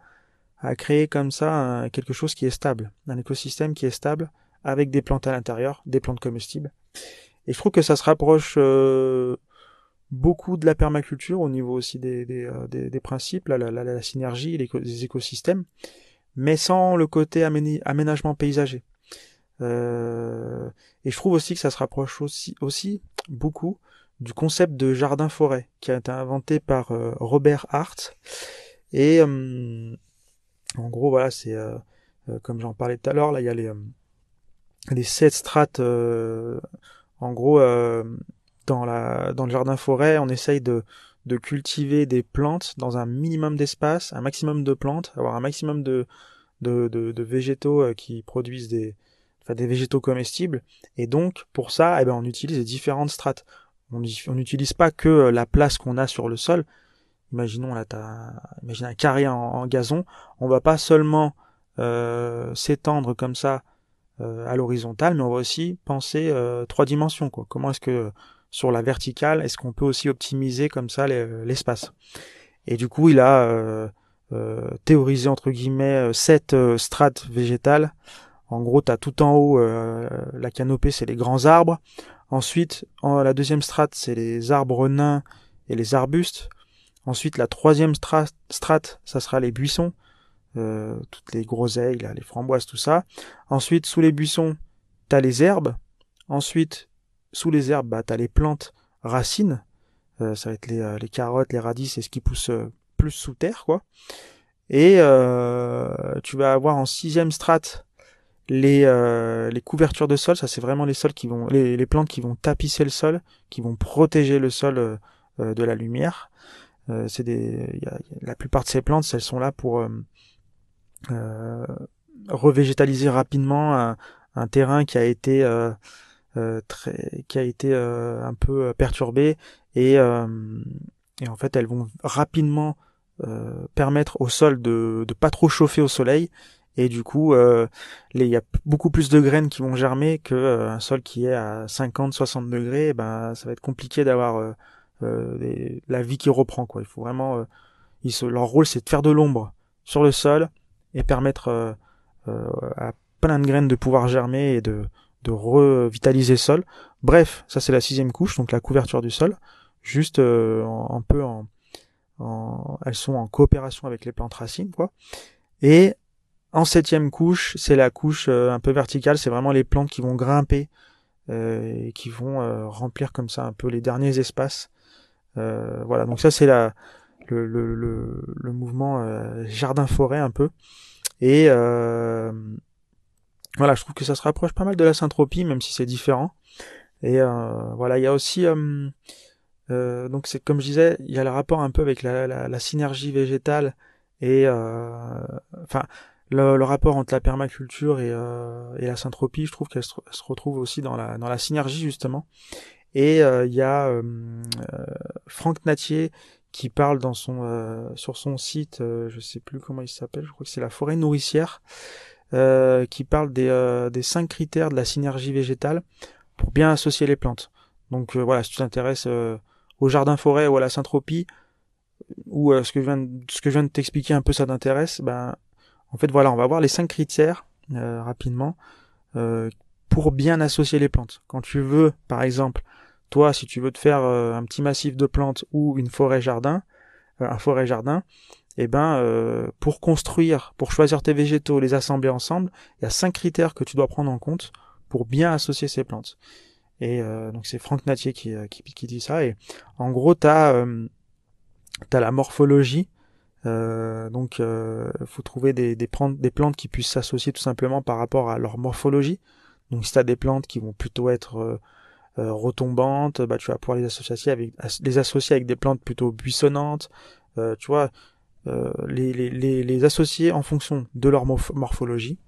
à créer comme ça quelque chose qui est stable, un écosystème qui est stable avec des plantes à l'intérieur, des plantes comestibles. Et je trouve que ça se rapproche euh, beaucoup de la permaculture au niveau aussi des, des, euh, des, des principes, la, la, la, synergie, les, écosystèmes, mais sans le côté aménagement paysager. Euh, et je trouve aussi que ça se rapproche aussi, aussi beaucoup du concept de jardin-forêt qui a été inventé par euh, Robert Hart. Et euh, en gros, voilà, c'est comme j'en parlais tout à l'heure, là, il y a les, les sept strates. en gros, dans, la, dans le jardin-forêt, on essaye de, cultiver des plantes dans un minimum d'espace, un maximum de plantes, avoir un maximum de, végétaux qui produisent des, des végétaux comestibles. Et donc, pour ça, eh ben, on utilise différentes strates. On n'utilise pas que euh, la place qu'on a sur le sol. Imaginons là, imagine un carré en, gazon. On va pas seulement euh, s'étendre comme ça euh, à l'horizontale, mais on va aussi penser euh, trois dimensions. Comment est-ce que sur la verticale, est-ce qu'on peut aussi optimiser comme ça l'espace? Et du coup, il a théorisé entre guillemets sept strates végétales en gros, tu as tout en haut, la canopée, c'est les grands arbres. Ensuite, en, la deuxième strate, c'est les arbres nains et les arbustes. Ensuite, la troisième strate, ça sera les buissons, euh, toutes les groseilles, les framboises, tout ça. Ensuite, sous les buissons, tu as les herbes. Ensuite, sous les herbes, bah, tu as les plantes racines. Euh, ça va être les, les, carottes, les radis, c'est ce qui pousse plus sous terre, quoi. Et tu vas avoir en sixième strate les, euh, les couvertures de sol, ça c'est vraiment les sols qui vont, les, les, plantes qui vont tapisser le sol, qui vont protéger le sol euh, euh de la lumière. C'est des, la plupart de ces plantes, elles sont là pour revégétaliser rapidement un, un, terrain qui a été très, qui a été un peu perturbé et, et en fait elles vont rapidement permettre au sol de de pas trop chauffer au soleil et du coup euh, il y a beaucoup plus de graines qui vont germer que euh, un sol qui est à 50 60 degrés ben ça va être compliqué d'avoir euh, euh la vie qui reprend quoi. Il faut vraiment ils se, leur rôle c'est de faire de l'ombre sur le sol et permettre à plein de graines de pouvoir germer et de de revitaliser le sol. Bref ça c'est la sixième couche donc la couverture du sol. Juste un peu en, en, elles sont en coopération avec les plantes racines quoi. Et En septième couche, c'est la couche un peu verticale, c'est vraiment les plantes qui vont grimper et qui vont remplir comme ça un peu les derniers espaces. voilà, donc ça c'est la le, le, le, mouvement jardin-forêt un peu. Et voilà, je trouve que ça se rapproche pas mal de la syntropie, même si c'est différent. Et voilà, il y a aussi euh, donc c'est comme je disais, il y a le rapport un peu avec la, la, la synergie végétale et euh, enfin le, le, rapport entre la permaculture et, euh, et la syntropie, je trouve qu'elle se, se, retrouve aussi dans la, dans la synergie justement. Et euh, il y a euh, Franck Natier qui parle dans son sur son site, je sais plus comment il s'appelle, je crois que c'est la forêt nourricière, qui parle des, des cinq critères de la synergie végétale pour bien associer les plantes. Donc voilà, si tu t'intéresses au jardin forêt ou à la syntropie, ou euh, ce que je viens de, ce que je viens de t'expliquer un peu ça t'intéresse, ben en fait voilà, on va voir les cinq critères euh, rapidement euh, pour bien associer les plantes. Quand tu veux, par exemple, toi, si tu veux te faire un petit massif de plantes ou une forêt jardin, un forêt jardin, eh ben pour construire, pour choisir tes végétaux, les assembler ensemble, il y a cinq critères que tu dois prendre en compte pour bien associer ces plantes. Et euh, donc c'est Franck Natier qui, euh, qui, qui, dit ça. Et en gros, tu as, euh, la morphologie. Donc faut trouver des, des, plantes, des plantes qui puissent s'associer tout simplement par rapport à leur morphologie. Donc si tu as des plantes qui vont plutôt être retombantes, bah, tu vas pouvoir les associer avec, les associer avec des plantes plutôt buissonnantes. tu vois, les, les, les, les, associer en fonction de leur morphologie.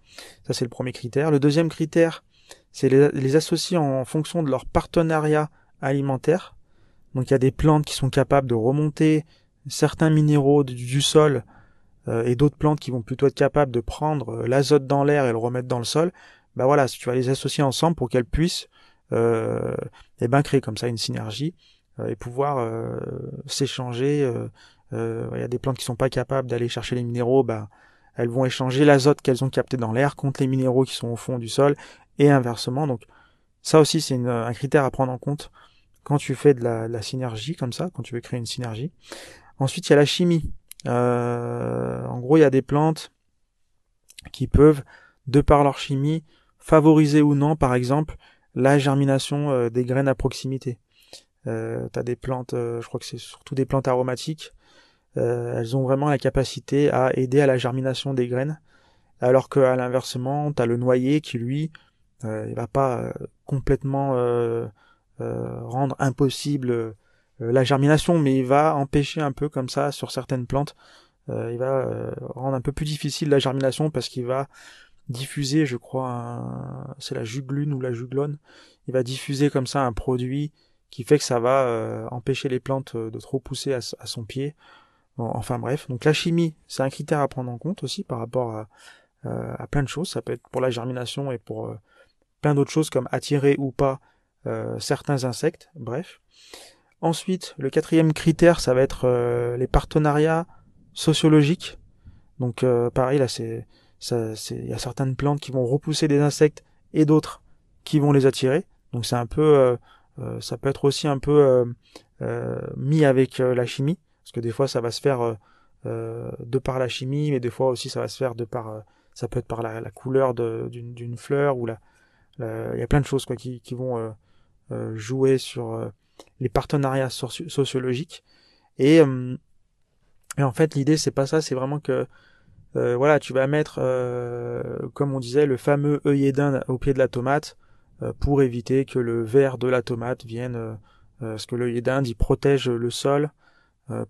Ça, c'est le premier critère. Le deuxième critère, c'est les, les, associer en fonction de leur partenariat alimentaire. Donc il y a des plantes qui sont capables de remonter certains minéraux du, sol euh, et d'autres plantes qui vont plutôt être capables de prendre euh, l'azote dans l'air et le remettre dans le sol. Bah voilà, tu vas les associer ensemble pour qu'elles puissent euh, eh ben créer comme ça une synergie euh, et pouvoir s'échanger. Il y a des plantes qui sont pas capables d'aller chercher les minéraux, bah elles vont échanger l'azote qu'elles ont capté dans l'air contre les minéraux qui sont au fond du sol et inversement. Donc ça aussi c'est un critère à prendre en compte quand tu fais de la, synergie comme ça, quand tu veux créer une synergie. Ensuite il y a la chimie. Euh, en gros il y a des plantes qui peuvent, de par leur chimie, favoriser ou non par exemple la germination euh, des graines à proximité. Euh, tu as des plantes, euh, je crois que c'est surtout des plantes aromatiques, elles ont vraiment la capacité à aider à la germination des graines alors qu'à l'inversement, tu as le noyer qui lui euh, il va pas euh, complètement euh, rendre impossible la germination, mais il va empêcher un peu comme ça sur certaines plantes. il va rendre un peu plus difficile la germination parce qu'il va diffuser, je crois, c'est la juglune ou la juglone. Il va diffuser comme ça un produit qui fait que ça va empêcher les plantes de trop pousser à, son pied. enfin bref, donc la chimie, c'est un critère à prendre en compte aussi par rapport à, plein de choses. Ça peut être pour la germination et pour plein d'autres choses comme attirer ou pas euh, certains insectes, bref. Ensuite, le quatrième critère, ça va être euh, les partenariats sociologiques. Donc euh, pareil, là, c'est il y a certaines plantes qui vont repousser des insectes et d'autres qui vont les attirer. Donc c'est un peu, ça peut être aussi un peu mis avec la chimie, parce que des fois ça va se faire de par la chimie, mais des fois aussi ça va se faire de par, ça peut être par la, couleur d'une fleur ou la, euh, il y a plein de choses quoi, qui, vont euh, euh, jouer sur les partenariats sociologiques. Et, et en fait, l'idée, c'est pas ça, c'est vraiment que voilà, tu vas mettre, comme on disait, le fameux œillet d'Inde au pied de la tomate pour éviter que le verre de la tomate vienne, parce que l'œillet d'Inde, il protège le sol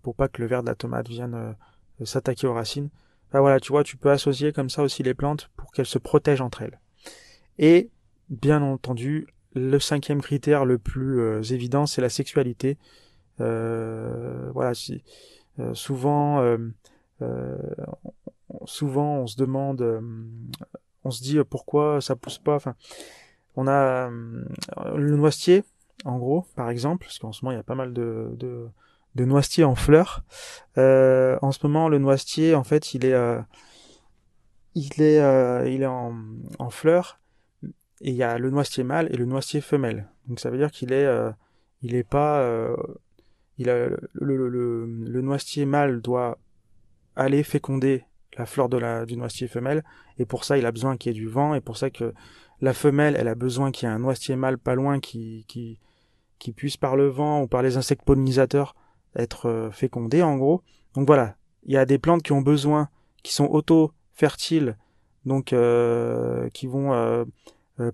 pour pas que le verre de la tomate vienne s'attaquer aux racines. voilà, tu vois, tu peux associer comme ça aussi les plantes pour qu'elles se protègent entre elles. Et bien entendu, le cinquième critère le plus euh, évident, c'est la sexualité. Euh, voilà, si, euh, souvent, souvent on se demande, on se dit pourquoi ça pousse pas. Enfin, on a le noisetier, en gros, par exemple, parce qu'en ce moment il y a pas mal de, de, de noisetiers en fleurs. en ce moment, le noisetier, en fait, il est, il est, il est en, en fleurs et il y a le noisetier mâle et le noisetier femelle. Donc ça veut dire qu'il est, euh, il est pas, euh, il a, le, le, noisetier mâle doit aller féconder la fleur de la, du noisetier femelle. Et pour ça, il a besoin qu'il y ait du vent. Et pour ça que la femelle, elle a besoin qu'il y ait un noisetier mâle pas loin qui, qui, qui puisse par le vent ou par les insectes pollinisateurs être euh, fécondé en gros. Donc voilà, il y a des plantes qui ont besoin, qui sont auto-fertiles, donc qui vont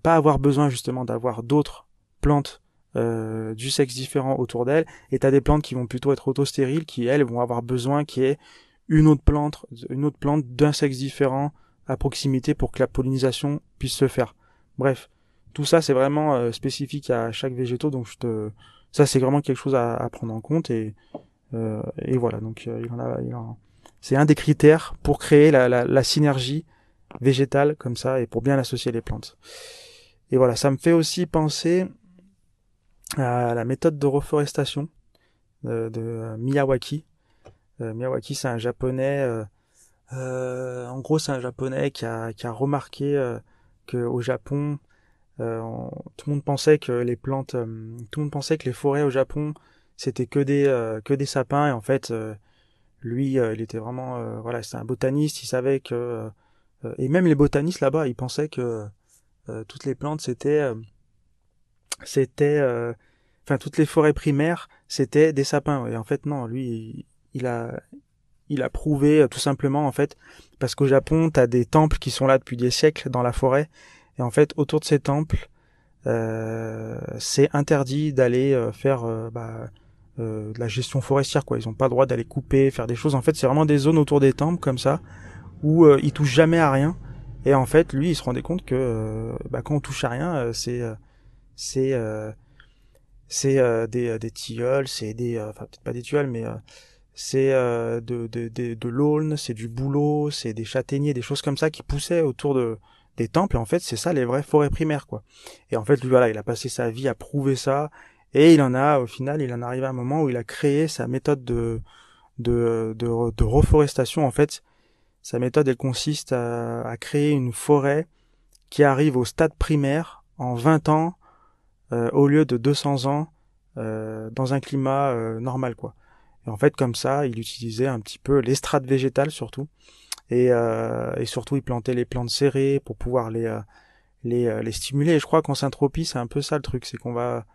pas avoir besoin justement d'avoir d'autres plantes du sexe différent autour d'elles. Et t'as des plantes qui vont plutôt être auto-stériles, qui elles vont avoir besoin qu'il y ait une autre plante, une autre plante d'un sexe différent à proximité pour que la pollinisation puisse se faire. Bref, tout ça c'est vraiment spécifique à chaque végétaux, donc je te ça c'est vraiment quelque chose à, prendre en compte et euh, et voilà donc euh, il en a, il en... c'est un des critères pour créer la, la, la, synergie végétale comme ça et pour bien associer les plantes. Et voilà ça me fait aussi penser à la méthode de reforestation de, de Miyawaki. Euh, Miyawaki c'est un japonais en gros c'est un japonais qui a, qui a remarqué que au Japon euh, tout le monde pensait que les plantes, euh, tout le monde pensait que les forêts au Japon c'était que des euh, que des sapins. Et en fait lui il était vraiment voilà c'est un botaniste. Il savait que et même les botanistes là-bas ils pensaient que toutes les plantes c'était c'était enfin toutes les forêts primaires c'était des sapins et en fait non lui il, a il a prouvé tout simplement en fait parce qu'au Japon tu as des temples qui sont là depuis des siècles dans la forêt et en fait, autour de ces temples, euh, c'est interdit d'aller euh, faire euh, bah, de la gestion forestière. Quoi. Ils n'ont pas le droit d'aller couper, faire des choses. En fait, c'est vraiment des zones autour des temples comme ça où ils touchent jamais à rien. Et en fait, lui, il se rendait compte que bah, quand on touche à rien, c'est c'est c'est des, des tilleuls, c'est des enfin peut-être pas des tilleuls, mais c'est de, de, de, de l'aulne, c'est du bouleau, c'est des châtaigniers, des choses comme ça qui poussaient autour de des temples. Et en fait, c'est ça les vraies forêts primaires, quoi. Et en fait, lui, voilà, il a passé sa vie à prouver ça. Et il en a, au final, il en arrive à un moment où il a créé sa méthode de, de, de, reforestation. En fait, sa méthode, elle consiste à, créer une forêt qui arrive au stade primaire en 20 ans, euh, au lieu de 200 ans, euh, dans un climat euh, normal, quoi. Et en fait, comme ça, il utilisait un petit peu l'estrade végétale surtout et, euh, et surtout il plantait les plantes serrées pour pouvoir les euh, les, les stimuler. Et je crois qu'en syntropie, c'est un peu ça le truc, c'est qu'on va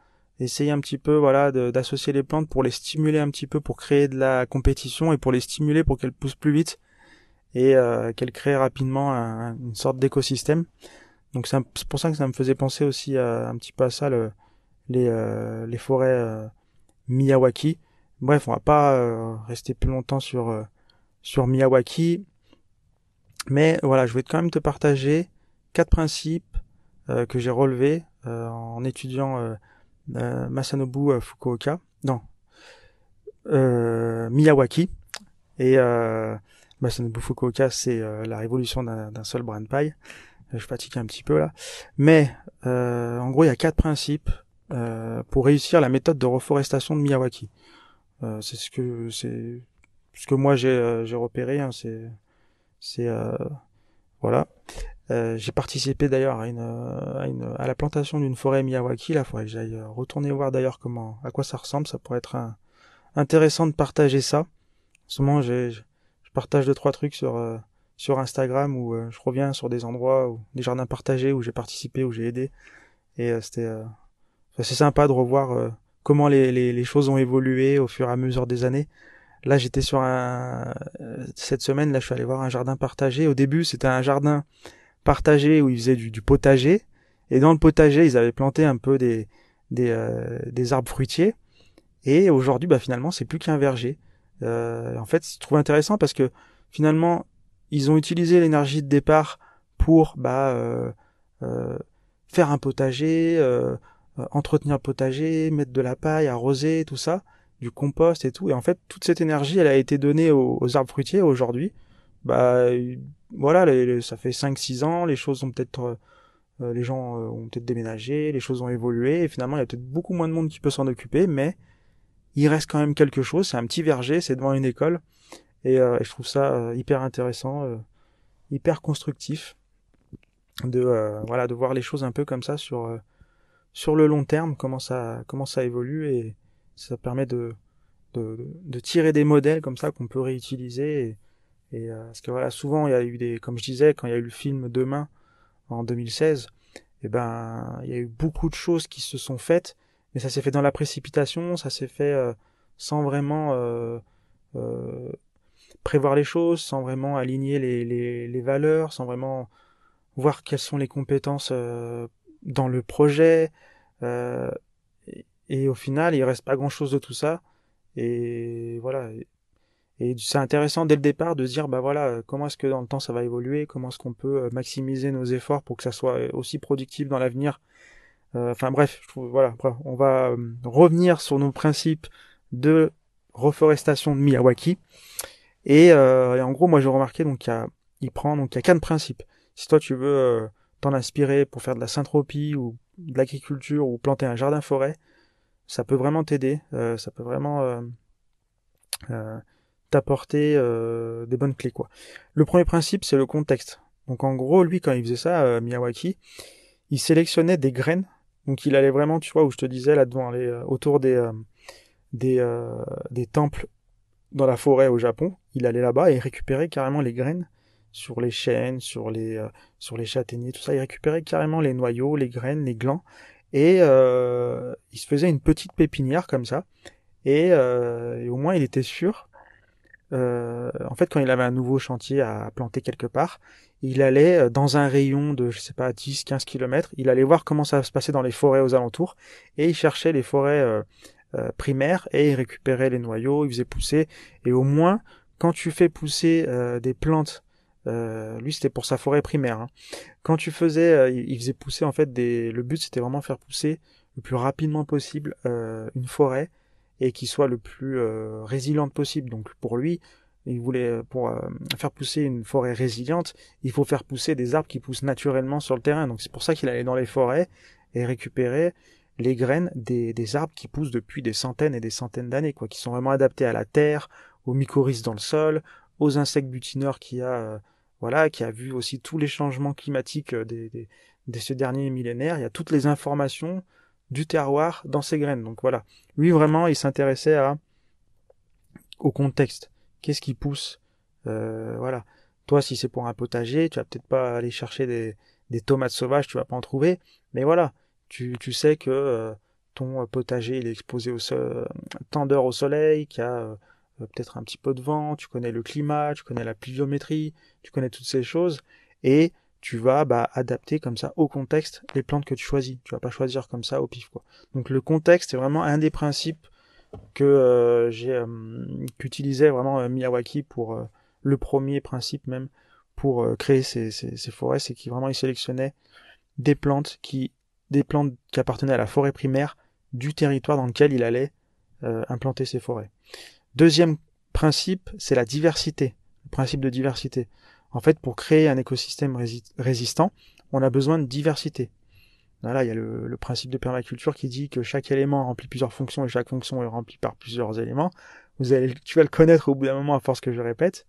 essayer un petit peu voilà d'associer les plantes pour les stimuler un petit peu pour créer de la compétition et pour les stimuler pour qu'elles poussent plus vite et euh, qu'elles créent rapidement une sorte d'écosystème. Donc c'est pour ça que ça me faisait penser aussi un petit peu à ça le, les, euh, les forêts Miyawaki. Bref, on va pas rester plus longtemps sur sur Miyawaki. Mais voilà, je vais quand même te partager quatre principes euh, que j'ai relevés euh, en étudiant euh, Masanobu Fukuoka, non, Miyawaki. Et Masanobu Fukuoka, c'est la révolution d'un seul brin de paille. Je fatigue un petit peu là. Mais en gros, il y a quatre principes pour réussir la méthode de reforestation de Miyawaki. c'est ce que c'est ce que moi j'ai repéré. Hein, c'est c'est euh, voilà. Euh, j'ai participé d'ailleurs à une, à une à la plantation d'une forêt Miyawaki. Là, faudrait que j'aille euh, retourner voir d'ailleurs comment à quoi ça ressemble. Ça pourrait être intéressant de partager ça. En ce moment, j'ai partage deux trois trucs sur sur Instagram où je reviens sur des endroits où des jardins partagés où j'ai participé où j'ai aidé et c'était c'est sympa de revoir comment les, les, choses ont évolué au fur et à mesure des années Là, j'étais sur un cette semaine, là, je suis allé voir un jardin partagé. Au début, c'était un jardin partagé où ils faisaient du, potager. Et dans le potager, ils avaient planté un peu des des, euh, des arbres fruitiers. Et aujourd'hui, bah finalement, c'est plus qu'un verger. Euh, en fait, je trouve intéressant parce que finalement, ils ont utilisé l'énergie de départ pour bah euh, euh faire un potager, euh, entretenir le potager, mettre de la paille, arroser, tout ça du compost et tout. Et en fait, toute cette énergie, elle a été donnée aux, arbres fruitiers aujourd'hui. Bah voilà, ça fait 5-6 ans, les choses ont peut-être, euh, les gens euh, ont peut-être déménagé, les choses ont évolué, et finalement il y a peut-être beaucoup moins de monde qui peut s'en occuper, mais il reste quand même quelque chose. C'est un petit verger, c'est devant une école, et, euh, je trouve ça hyper intéressant, hyper constructif de voilà de voir les choses un peu comme ça sur sur le long terme, comment ça comment ça évolue et ça permet de, de, tirer des modèles comme ça qu'on peut réutiliser Et parce que voilà, souvent il y a eu des, comme je disais, quand il y a eu le film Demain en 2016, eh ben il y a eu beaucoup de choses qui se sont faites, mais ça s'est fait dans la précipitation, ça s'est fait sans vraiment prévoir les choses, sans vraiment aligner les, valeurs, sans vraiment voir quelles sont les compétences dans le projet. Euh, et, au final, il reste pas grand chose de tout ça. Et voilà. Et c'est intéressant dès le départ de se dire, bah voilà, comment est-ce que dans le temps ça va évoluer, comment est-ce qu'on peut euh, maximiser nos efforts pour que ça soit aussi productif dans l'avenir. Euh, enfin bref, voilà, on va euh, revenir sur nos principes de reforestation de Miyawaki. Et, et en gros, moi j'ai remarqué donc il, y a, prend donc il y a quatre principes. Si toi tu veux t'en inspirer pour faire de la syntropie ou de l'agriculture ou planter un jardin forêt, ça peut vraiment t'aider, euh, ça peut vraiment euh, euh, t'apporter des bonnes clés quoi. Le premier principe c'est le contexte. Donc en gros lui quand il faisait ça, Miyawaki, il sélectionnait des graines. Donc il allait vraiment, tu vois, où je te disais là devant les autour des des, des temples dans la forêt au Japon, il allait là-bas et récupérait carrément les graines sur les chênes, sur les, euh, sur les châtaigniers, tout ça. Il récupérait carrément les noyaux, les graines, les glands. Et euh, il se faisait une petite pépinière comme ça. Et, euh, au moins, il était sûr. En fait, quand il avait un nouveau chantier à planter quelque part, il allait dans un rayon de, je sais pas, 10, 15 kilomètres, il allait voir comment ça se passait dans les forêts aux alentours, et il cherchait les forêts primaires, et il récupérait les noyaux, il faisait pousser, et au moins, quand tu fais pousser des plantes euh, lui, c'était pour sa forêt primaire. Hein. Quand tu faisais, euh, il faisait pousser en fait des. Le but, c'était vraiment faire pousser le plus rapidement possible euh, une forêt et qui soit le plus résiliente possible. Donc pour lui, il voulait pour faire pousser une forêt résiliente, il faut faire pousser des arbres qui poussent naturellement sur le terrain. Donc c'est pour ça qu'il allait dans les forêts et récupérer les graines des, des, arbres qui poussent depuis des centaines et des centaines d'années, quoi, qui sont vraiment adaptés à la terre, aux mycorhizes dans le sol, aux insectes butineurs qu'il y a voilà, qui a vu aussi tous les changements climatiques euh, des, de ce dernier millénaire. Il y a toutes les informations du terroir dans ses graines. Donc voilà, lui vraiment, il s'intéressait à au contexte. Qu'est-ce qui pousse euh, Voilà. Toi, si c'est pour un potager, tu vas peut-être pas aller chercher des, tomates sauvages, tu vas pas en trouver. Mais voilà, tu, sais que euh, ton potager il est exposé au sol, tendeur au soleil, qu'il y a euh, peut-être un petit peu de vent, tu connais le climat, tu connais la pluviométrie, tu connais toutes ces choses, et tu vas bah, adapter comme ça au contexte les plantes que tu choisis. Tu vas pas choisir comme ça au pif quoi. Donc le contexte est vraiment un des principes que euh, j'ai euh, qu'utilisait vraiment Miyawaki pour le premier principe même pour créer ces, ces, forêts, c'est qu'il vraiment il sélectionnait des plantes qui des plantes qui appartenaient à la forêt primaire du territoire dans lequel il allait implanter ses forêts. Deuxième principe, c'est la diversité, le principe de diversité. En fait, pour créer un écosystème résistant, on a besoin de diversité. Là, il y a le, principe de permaculture qui dit que chaque élément remplit plusieurs fonctions et chaque fonction est remplie par plusieurs éléments. Vous allez, tu vas le connaître au bout d'un moment à force que je répète.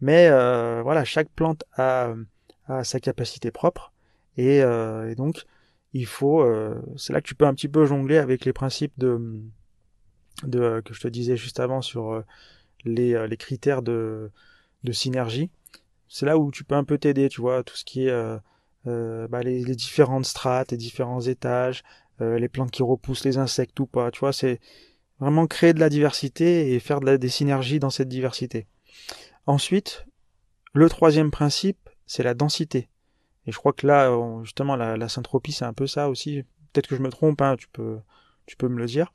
Mais euh, voilà, chaque plante a, sa capacité propre et, euh, donc il faut. Euh, c'est là que tu peux un petit peu jongler avec les principes de de, que je te disais juste avant sur euh, les, euh, les critères de, de synergie. C'est là où tu peux un peu t'aider, tu vois, tout ce qui est euh, euh bah, les, différentes strates, les différents étages, les plantes qui repoussent les insectes ou pas, tu vois, c'est vraiment créer de la diversité et faire des synergies dans cette diversité. Ensuite, le troisième principe, c'est la densité. Et je crois que là, justement, la, la syntropie, c'est un peu ça aussi. Peut-être que je me trompe, hein, tu peux, tu peux me le dire.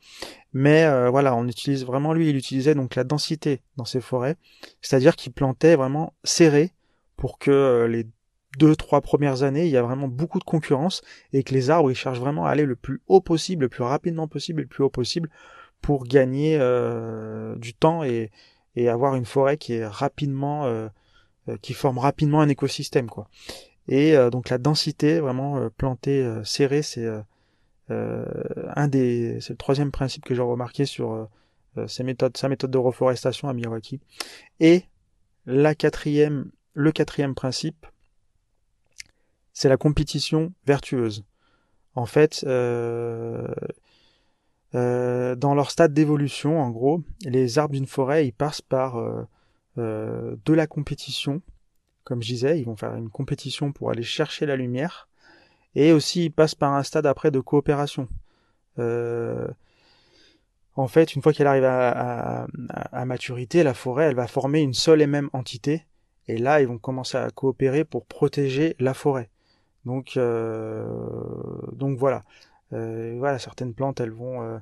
Mais euh, voilà, on utilise vraiment lui, il utilisait donc la densité dans ses forêts, c'est-à-dire qu'il plantait vraiment serré pour que euh, les deux trois premières années, il y a vraiment beaucoup de concurrence et que les arbres ils cherchent vraiment à aller le plus haut possible, le plus rapidement possible et le plus haut possible pour gagner euh, du temps et, et avoir une forêt qui est rapidement qui forme rapidement un écosystème quoi. Et donc la densité vraiment plantée serrée, c'est euh, un des, c'est le troisième principe que j'ai remarqué sur euh, euh, ses méthodes, sa méthode de reforestation à Miyawaki. Et la quatrième, le quatrième principe, c'est la compétition vertueuse. En fait, euh, euh, dans leur stade d'évolution, en gros, les arbres d'une forêt, ils passent par de la compétition. Comme je disais, ils vont faire une compétition pour aller chercher la lumière. Et aussi, ils passent par un stade après de coopération. Euh, en fait, une fois qu'elle arrive à, maturité, la forêt, elle va former une seule et même entité. Et là, ils vont commencer à coopérer pour protéger la forêt. Donc, euh, donc voilà. Euh, voilà, certaines plantes, elles vont, euh,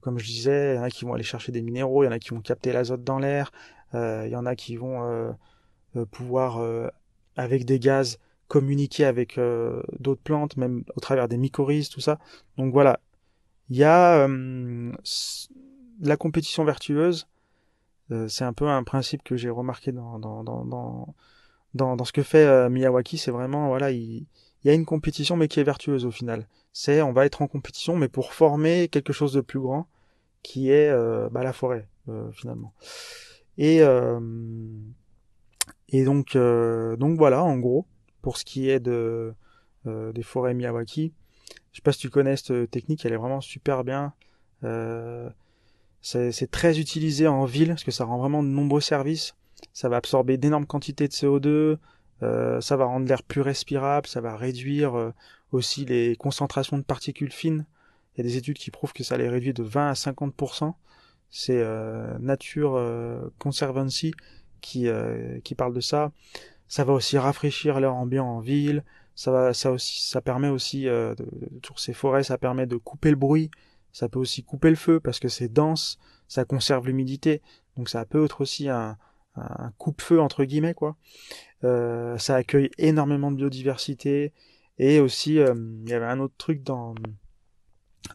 comme je disais, il y en a qui vont aller chercher des minéraux, il y en a qui vont capter l'azote dans l'air, il y en a qui vont pouvoir, avec des gaz, communiquer avec d'autres plantes, même au travers des mycorhizes, tout ça. Donc voilà, il y a la compétition vertueuse. Euh, c'est un peu un principe que j'ai remarqué dans, ce que fait euh, Miyawaki. C'est vraiment, voilà, il, y a une compétition, mais qui est vertueuse au final. C'est, on va être en compétition, mais pour former quelque chose de plus grand, qui est bah, la forêt, finalement. Et, donc, donc voilà, en gros, pour ce qui est de, des forêts Miyawaki, je sais pas si tu connais cette technique, elle est vraiment super bien. Euh, c'est très utilisé en ville parce que ça rend vraiment de nombreux services. Ça va absorber d'énormes quantités de CO2, euh, ça va rendre l'air plus respirable, ça va réduire euh, aussi les concentrations de particules fines. Il y a des études qui prouvent que ça les réduit de 20 à 50%. C'est euh, Nature euh, Conservancy qui, qui parle de ça. Ça va aussi rafraîchir l'air ambiant en ville, ça va, ça aussi, ça permet aussi euh, de, sur ces forêts, ça permet de couper le bruit. Ça peut aussi couper le feu parce que c'est dense, ça conserve l'humidité. Donc ça peut être aussi un, coupe-feu entre guillemets quoi. Euh, ça accueille énormément de biodiversité et aussi euh, il y avait un autre truc dans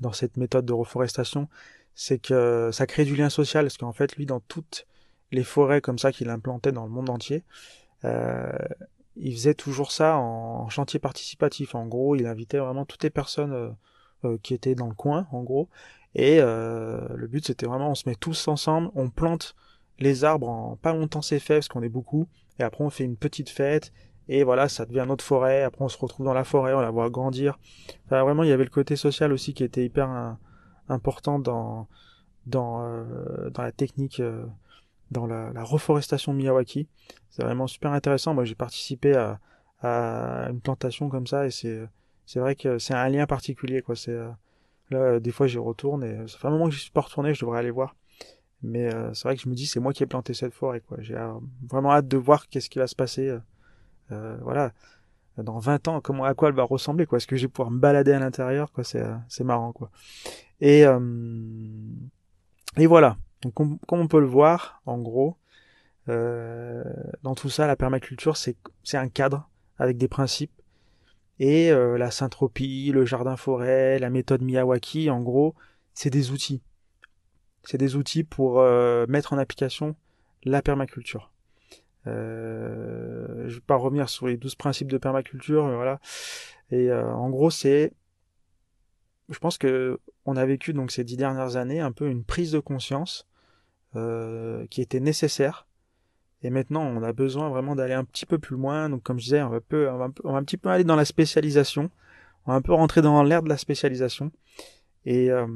dans cette méthode de reforestation, c'est que ça crée du lien social parce qu'en fait lui dans toutes les forêts comme ça qu'il implantait dans le monde entier, euh, il faisait toujours ça en chantier participatif. En gros, il invitait vraiment toutes les personnes qui étaient dans le coin, en gros. Et euh, le but, c'était vraiment, on se met tous ensemble, on plante les arbres en pas longtemps c'est fait, parce qu'on est beaucoup. Et après, on fait une petite fête. Et voilà, ça devient notre forêt. Après, on se retrouve dans la forêt, on la voit grandir. Vraiment, il y avait le côté social aussi qui était hyper important dans dans dans la technique dans la, la reforestation Miyawaki. C'est vraiment super intéressant. Moi, j'ai participé à, une plantation comme ça et c'est c'est vrai que c'est un lien particulier quoi. C'est euh, là des fois j'y retourne et ça fait un moment que je suis pas retourné, je devrais aller voir. Mais euh, c'est vrai que je me dis c'est moi qui ai planté cette forêt quoi. J'ai euh, vraiment hâte de voir qu'est-ce qui va se passer. Euh, voilà, dans 20 ans, comment à quoi elle va ressembler quoi. Est-ce que je vais pouvoir me balader à l'intérieur quoi? C'est c'est marrant quoi. Et et voilà. Donc, comme, on peut le voir, en gros, euh, dans tout ça, la permaculture, c'est un cadre avec des principes. Et euh, la syntropie, le jardin-forêt, la méthode Miyawaki, en gros, c'est des outils. C'est des outils pour euh, mettre en application la permaculture. Euh, je vais pas revenir sur les 12 principes de permaculture, voilà. Et en gros, c'est je pense que on a vécu donc ces dix dernières années un peu une prise de conscience euh, qui était nécessaire. Et maintenant, on a besoin vraiment d'aller un petit peu plus loin. Donc, comme je disais, on va, un petit peu aller dans la spécialisation. On va un peu rentrer dans l'air de la spécialisation. Et, euh,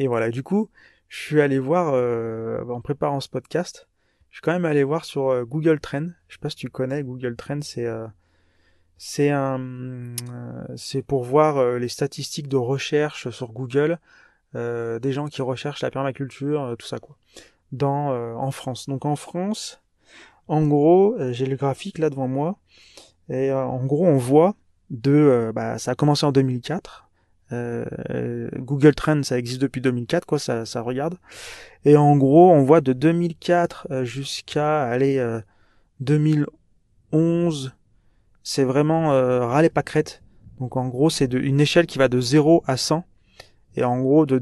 voilà. Du coup, je suis allé voir, euh, en préparant ce podcast, je suis quand même allé voir sur euh, Google Trends. Je sais pas si tu connais Google Trends, c'est pour voir les statistiques de recherche sur Google des gens qui recherchent la permaculture, tout ça quoi, dans euh, en France. Donc en France, en gros, j'ai le graphique là devant moi, et en gros on voit de, bah, ça a commencé en 2004. Google Trends, ça existe depuis 2004, quoi, ça, ça regarde. Et en gros, on voit de 2004 jusqu'à aller 2011, c'est vraiment euh, ras les pâquerettes. Donc en gros, c'est une échelle qui va de 0 à 100 et en gros, de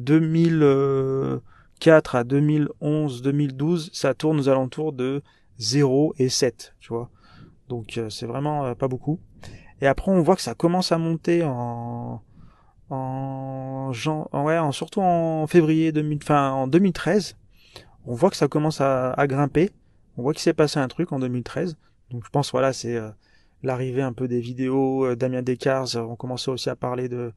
2004 à 2011, 2012, ça tourne aux alentours de 0 et 7, tu vois. Donc euh, c'est vraiment euh, pas beaucoup. Et après, on voit que ça commence à monter en en ouais, en, surtout en février 2000, enfin en 2013. On voit que ça commence à, à grimper. On voit qu'il s'est passé un truc en 2013. Donc je pense voilà, c'est euh, l'arrivée un peu des vidéos. Damien Descartes, on commençait aussi à parler de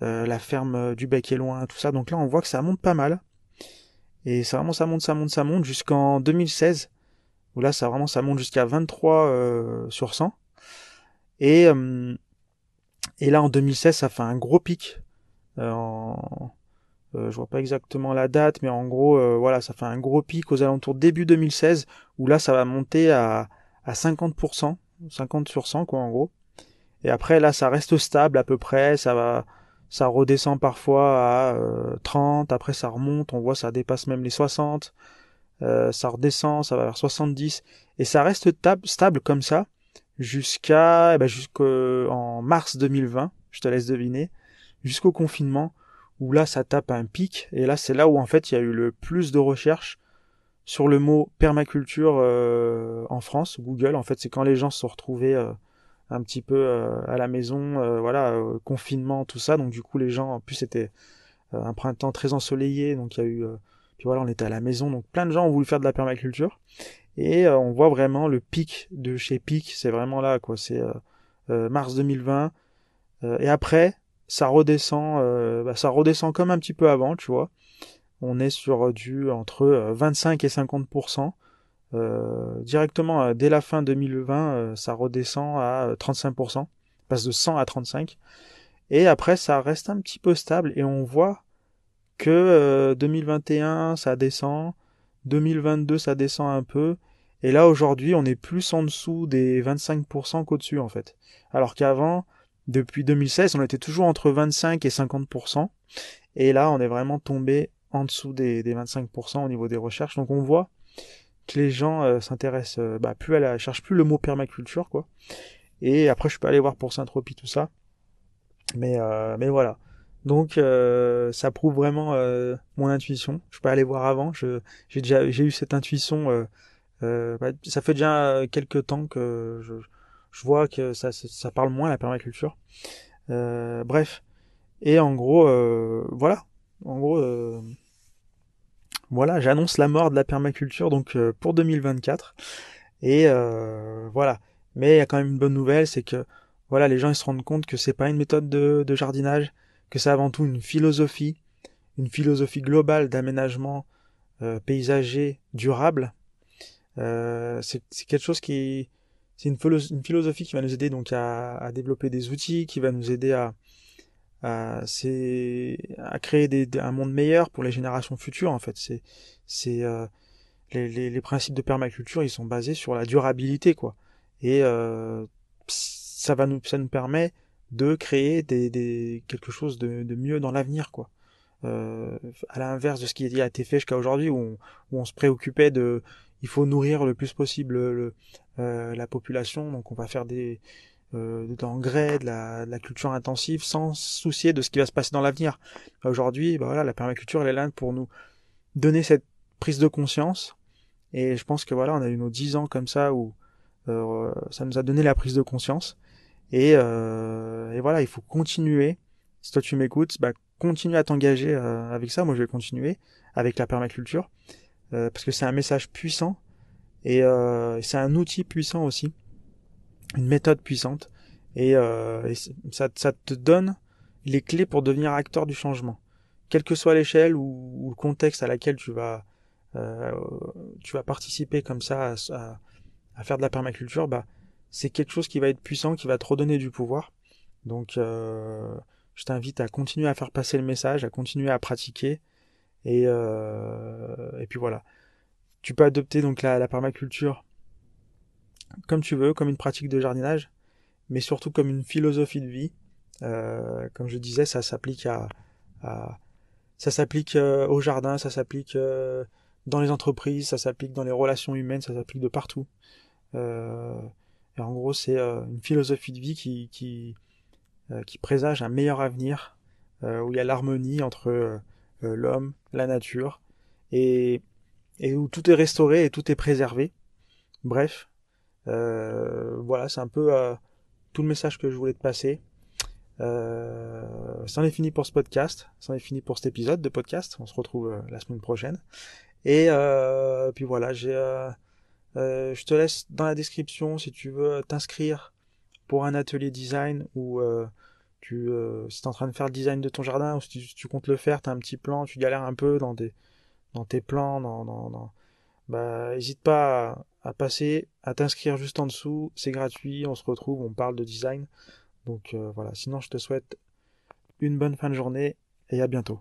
la ferme du bec est loin, tout ça. Donc là, on voit que ça monte pas mal. Et ça vraiment ça monte, ça monte, ça monte jusqu'en 2016 où là ça vraiment ça monte jusqu'à 23 euh, sur 100. Et et là en 2016 ça fait un gros pic. en, je vois pas exactement la date, mais en gros voilà ça fait un gros pic aux alentours début 2016 où là ça va monter à à 50%, 50 sur 100 quoi en gros. Et après là ça reste stable à peu près, ça va ça redescend parfois à 30, euh, après ça remonte, on voit ça dépasse même les 60, euh, ça redescend, ça va vers 70, et ça reste stable comme ça jusqu'à eh ben, jusqu'en mars 2020, je te laisse deviner, jusqu'au confinement, où là ça tape un pic, et là c'est là où en fait il y a eu le plus de recherches sur le mot permaculture euh, en France, Google, en fait c'est quand les gens se sont retrouvés un petit peu euh, à la maison, euh, voilà, euh, confinement, tout ça. Donc du coup, les gens, en plus, c'était un printemps très ensoleillé, donc il y a eu, puis voilà, on était à la maison, donc plein de gens ont voulu faire de la permaculture. Et on voit vraiment le pic de chez Pic, c'est vraiment là, quoi. C'est mars 2020. et après, ça redescend, bah, ça redescend comme un petit peu avant, tu vois. On est sur du entre 25 et 50 euh, directement euh, dès la fin 2020, euh, ça redescend à 35%, passe de 100 à 35. Et après, ça reste un petit peu stable et on voit que 2021, ça descend, 2022, ça descend un peu. Et là, aujourd'hui, on est plus en dessous des 25% qu'au-dessus, en fait. Alors qu'avant, depuis 2016, on était toujours entre 25 et 50%. Et là, on est vraiment tombé en dessous des, des 25% au niveau des recherches. Donc on voit que les gens euh, s'intéressent euh, bah, plus à la cherchent plus le mot permaculture quoi. Et après je peux aller voir pour Saint-Tropez tout ça. Mais euh, mais voilà. Donc ça prouve vraiment mon intuition. Je peux aller voir avant. Je j'ai déjà j'ai eu cette intuition. Bah, ça fait déjà quelques temps que je, je vois que ça, ça parle moins la permaculture. bref. Et en gros, voilà. En gros, voilà, j'annonce la mort de la permaculture donc euh, pour 2024. Et euh, voilà. Mais il y a quand même une bonne nouvelle, c'est que voilà, les gens ils se rendent compte que c'est pas une méthode de, jardinage, que c'est avant tout une philosophie, une philosophie globale d'aménagement euh, paysager durable. c'est quelque chose qui c'est une, philosophie qui va nous aider donc à, développer des outils, qui va nous aider à, à, à créer des, un monde meilleur pour les générations futures en fait. C'est c'est euh, les, les, les, principes de permaculture ils sont basés sur la durabilité quoi. Et euh, ça va nous ça nous permet de créer des, des quelque chose de, de mieux dans l'avenir quoi. Euh, à l'inverse de ce qui a été fait jusqu'à aujourd'hui où on, où on se préoccupait de il faut nourrir le plus possible le, euh, la population donc on va faire des euh, d'engrais, de la, de la, culture intensive, sans soucier de ce qui va se passer dans l'avenir. Aujourd'hui, bah voilà, la permaculture elle est là pour nous donner cette prise de conscience. Et je pense que voilà, on a eu nos dix ans comme ça où euh, ça nous a donné la prise de conscience. Et, euh, et, voilà, il faut continuer. Si toi tu m'écoutes, bah, continue à t'engager euh, avec ça. Moi, je vais continuer avec la permaculture euh, parce que c'est un message puissant et c'est un outil puissant aussi une méthode puissante et, euh, ça, te donne les clés pour devenir acteur du changement. Quelle que soit l'échelle ou, le contexte à laquelle tu vas, euh, tu vas participer comme ça à, faire de la permaculture, bah, c'est quelque chose qui va être puissant, qui va te redonner du pouvoir. Donc, euh, je t'invite à continuer à faire passer le message, à continuer à pratiquer. Et, euh, et puis voilà. Tu peux adopter donc la permaculture comme tu veux, comme une pratique de jardinage, mais surtout comme une philosophie de vie. Euh, comme je disais, ça s'applique à, ça s'applique euh, au jardin, ça s'applique euh, dans les entreprises, ça s'applique dans les relations humaines, ça s'applique de partout. et en gros, c'est une philosophie de vie qui qui, qui présage un meilleur avenir où il y a l'harmonie entre l'homme, la nature et et où tout est restauré et tout est préservé. Bref, euh, voilà, c'est un peu euh, tout le message que je voulais te passer. Euh, c'en est fini pour ce podcast, c'en est fini pour cet épisode de podcast. On se retrouve la semaine prochaine. Et puis voilà, je te laisse dans la description si tu veux t'inscrire pour un atelier design ou tu, si es en train de faire le design de ton jardin ou si tu, comptes le faire, tu as un petit plan, tu galères un peu dans tes plans, dans, bah, hésite pas à, passer, à t'inscrire juste en dessous. C'est gratuit, on se retrouve, on parle de design. Donc euh, voilà, sinon je te souhaite une bonne fin de journée et à bientôt.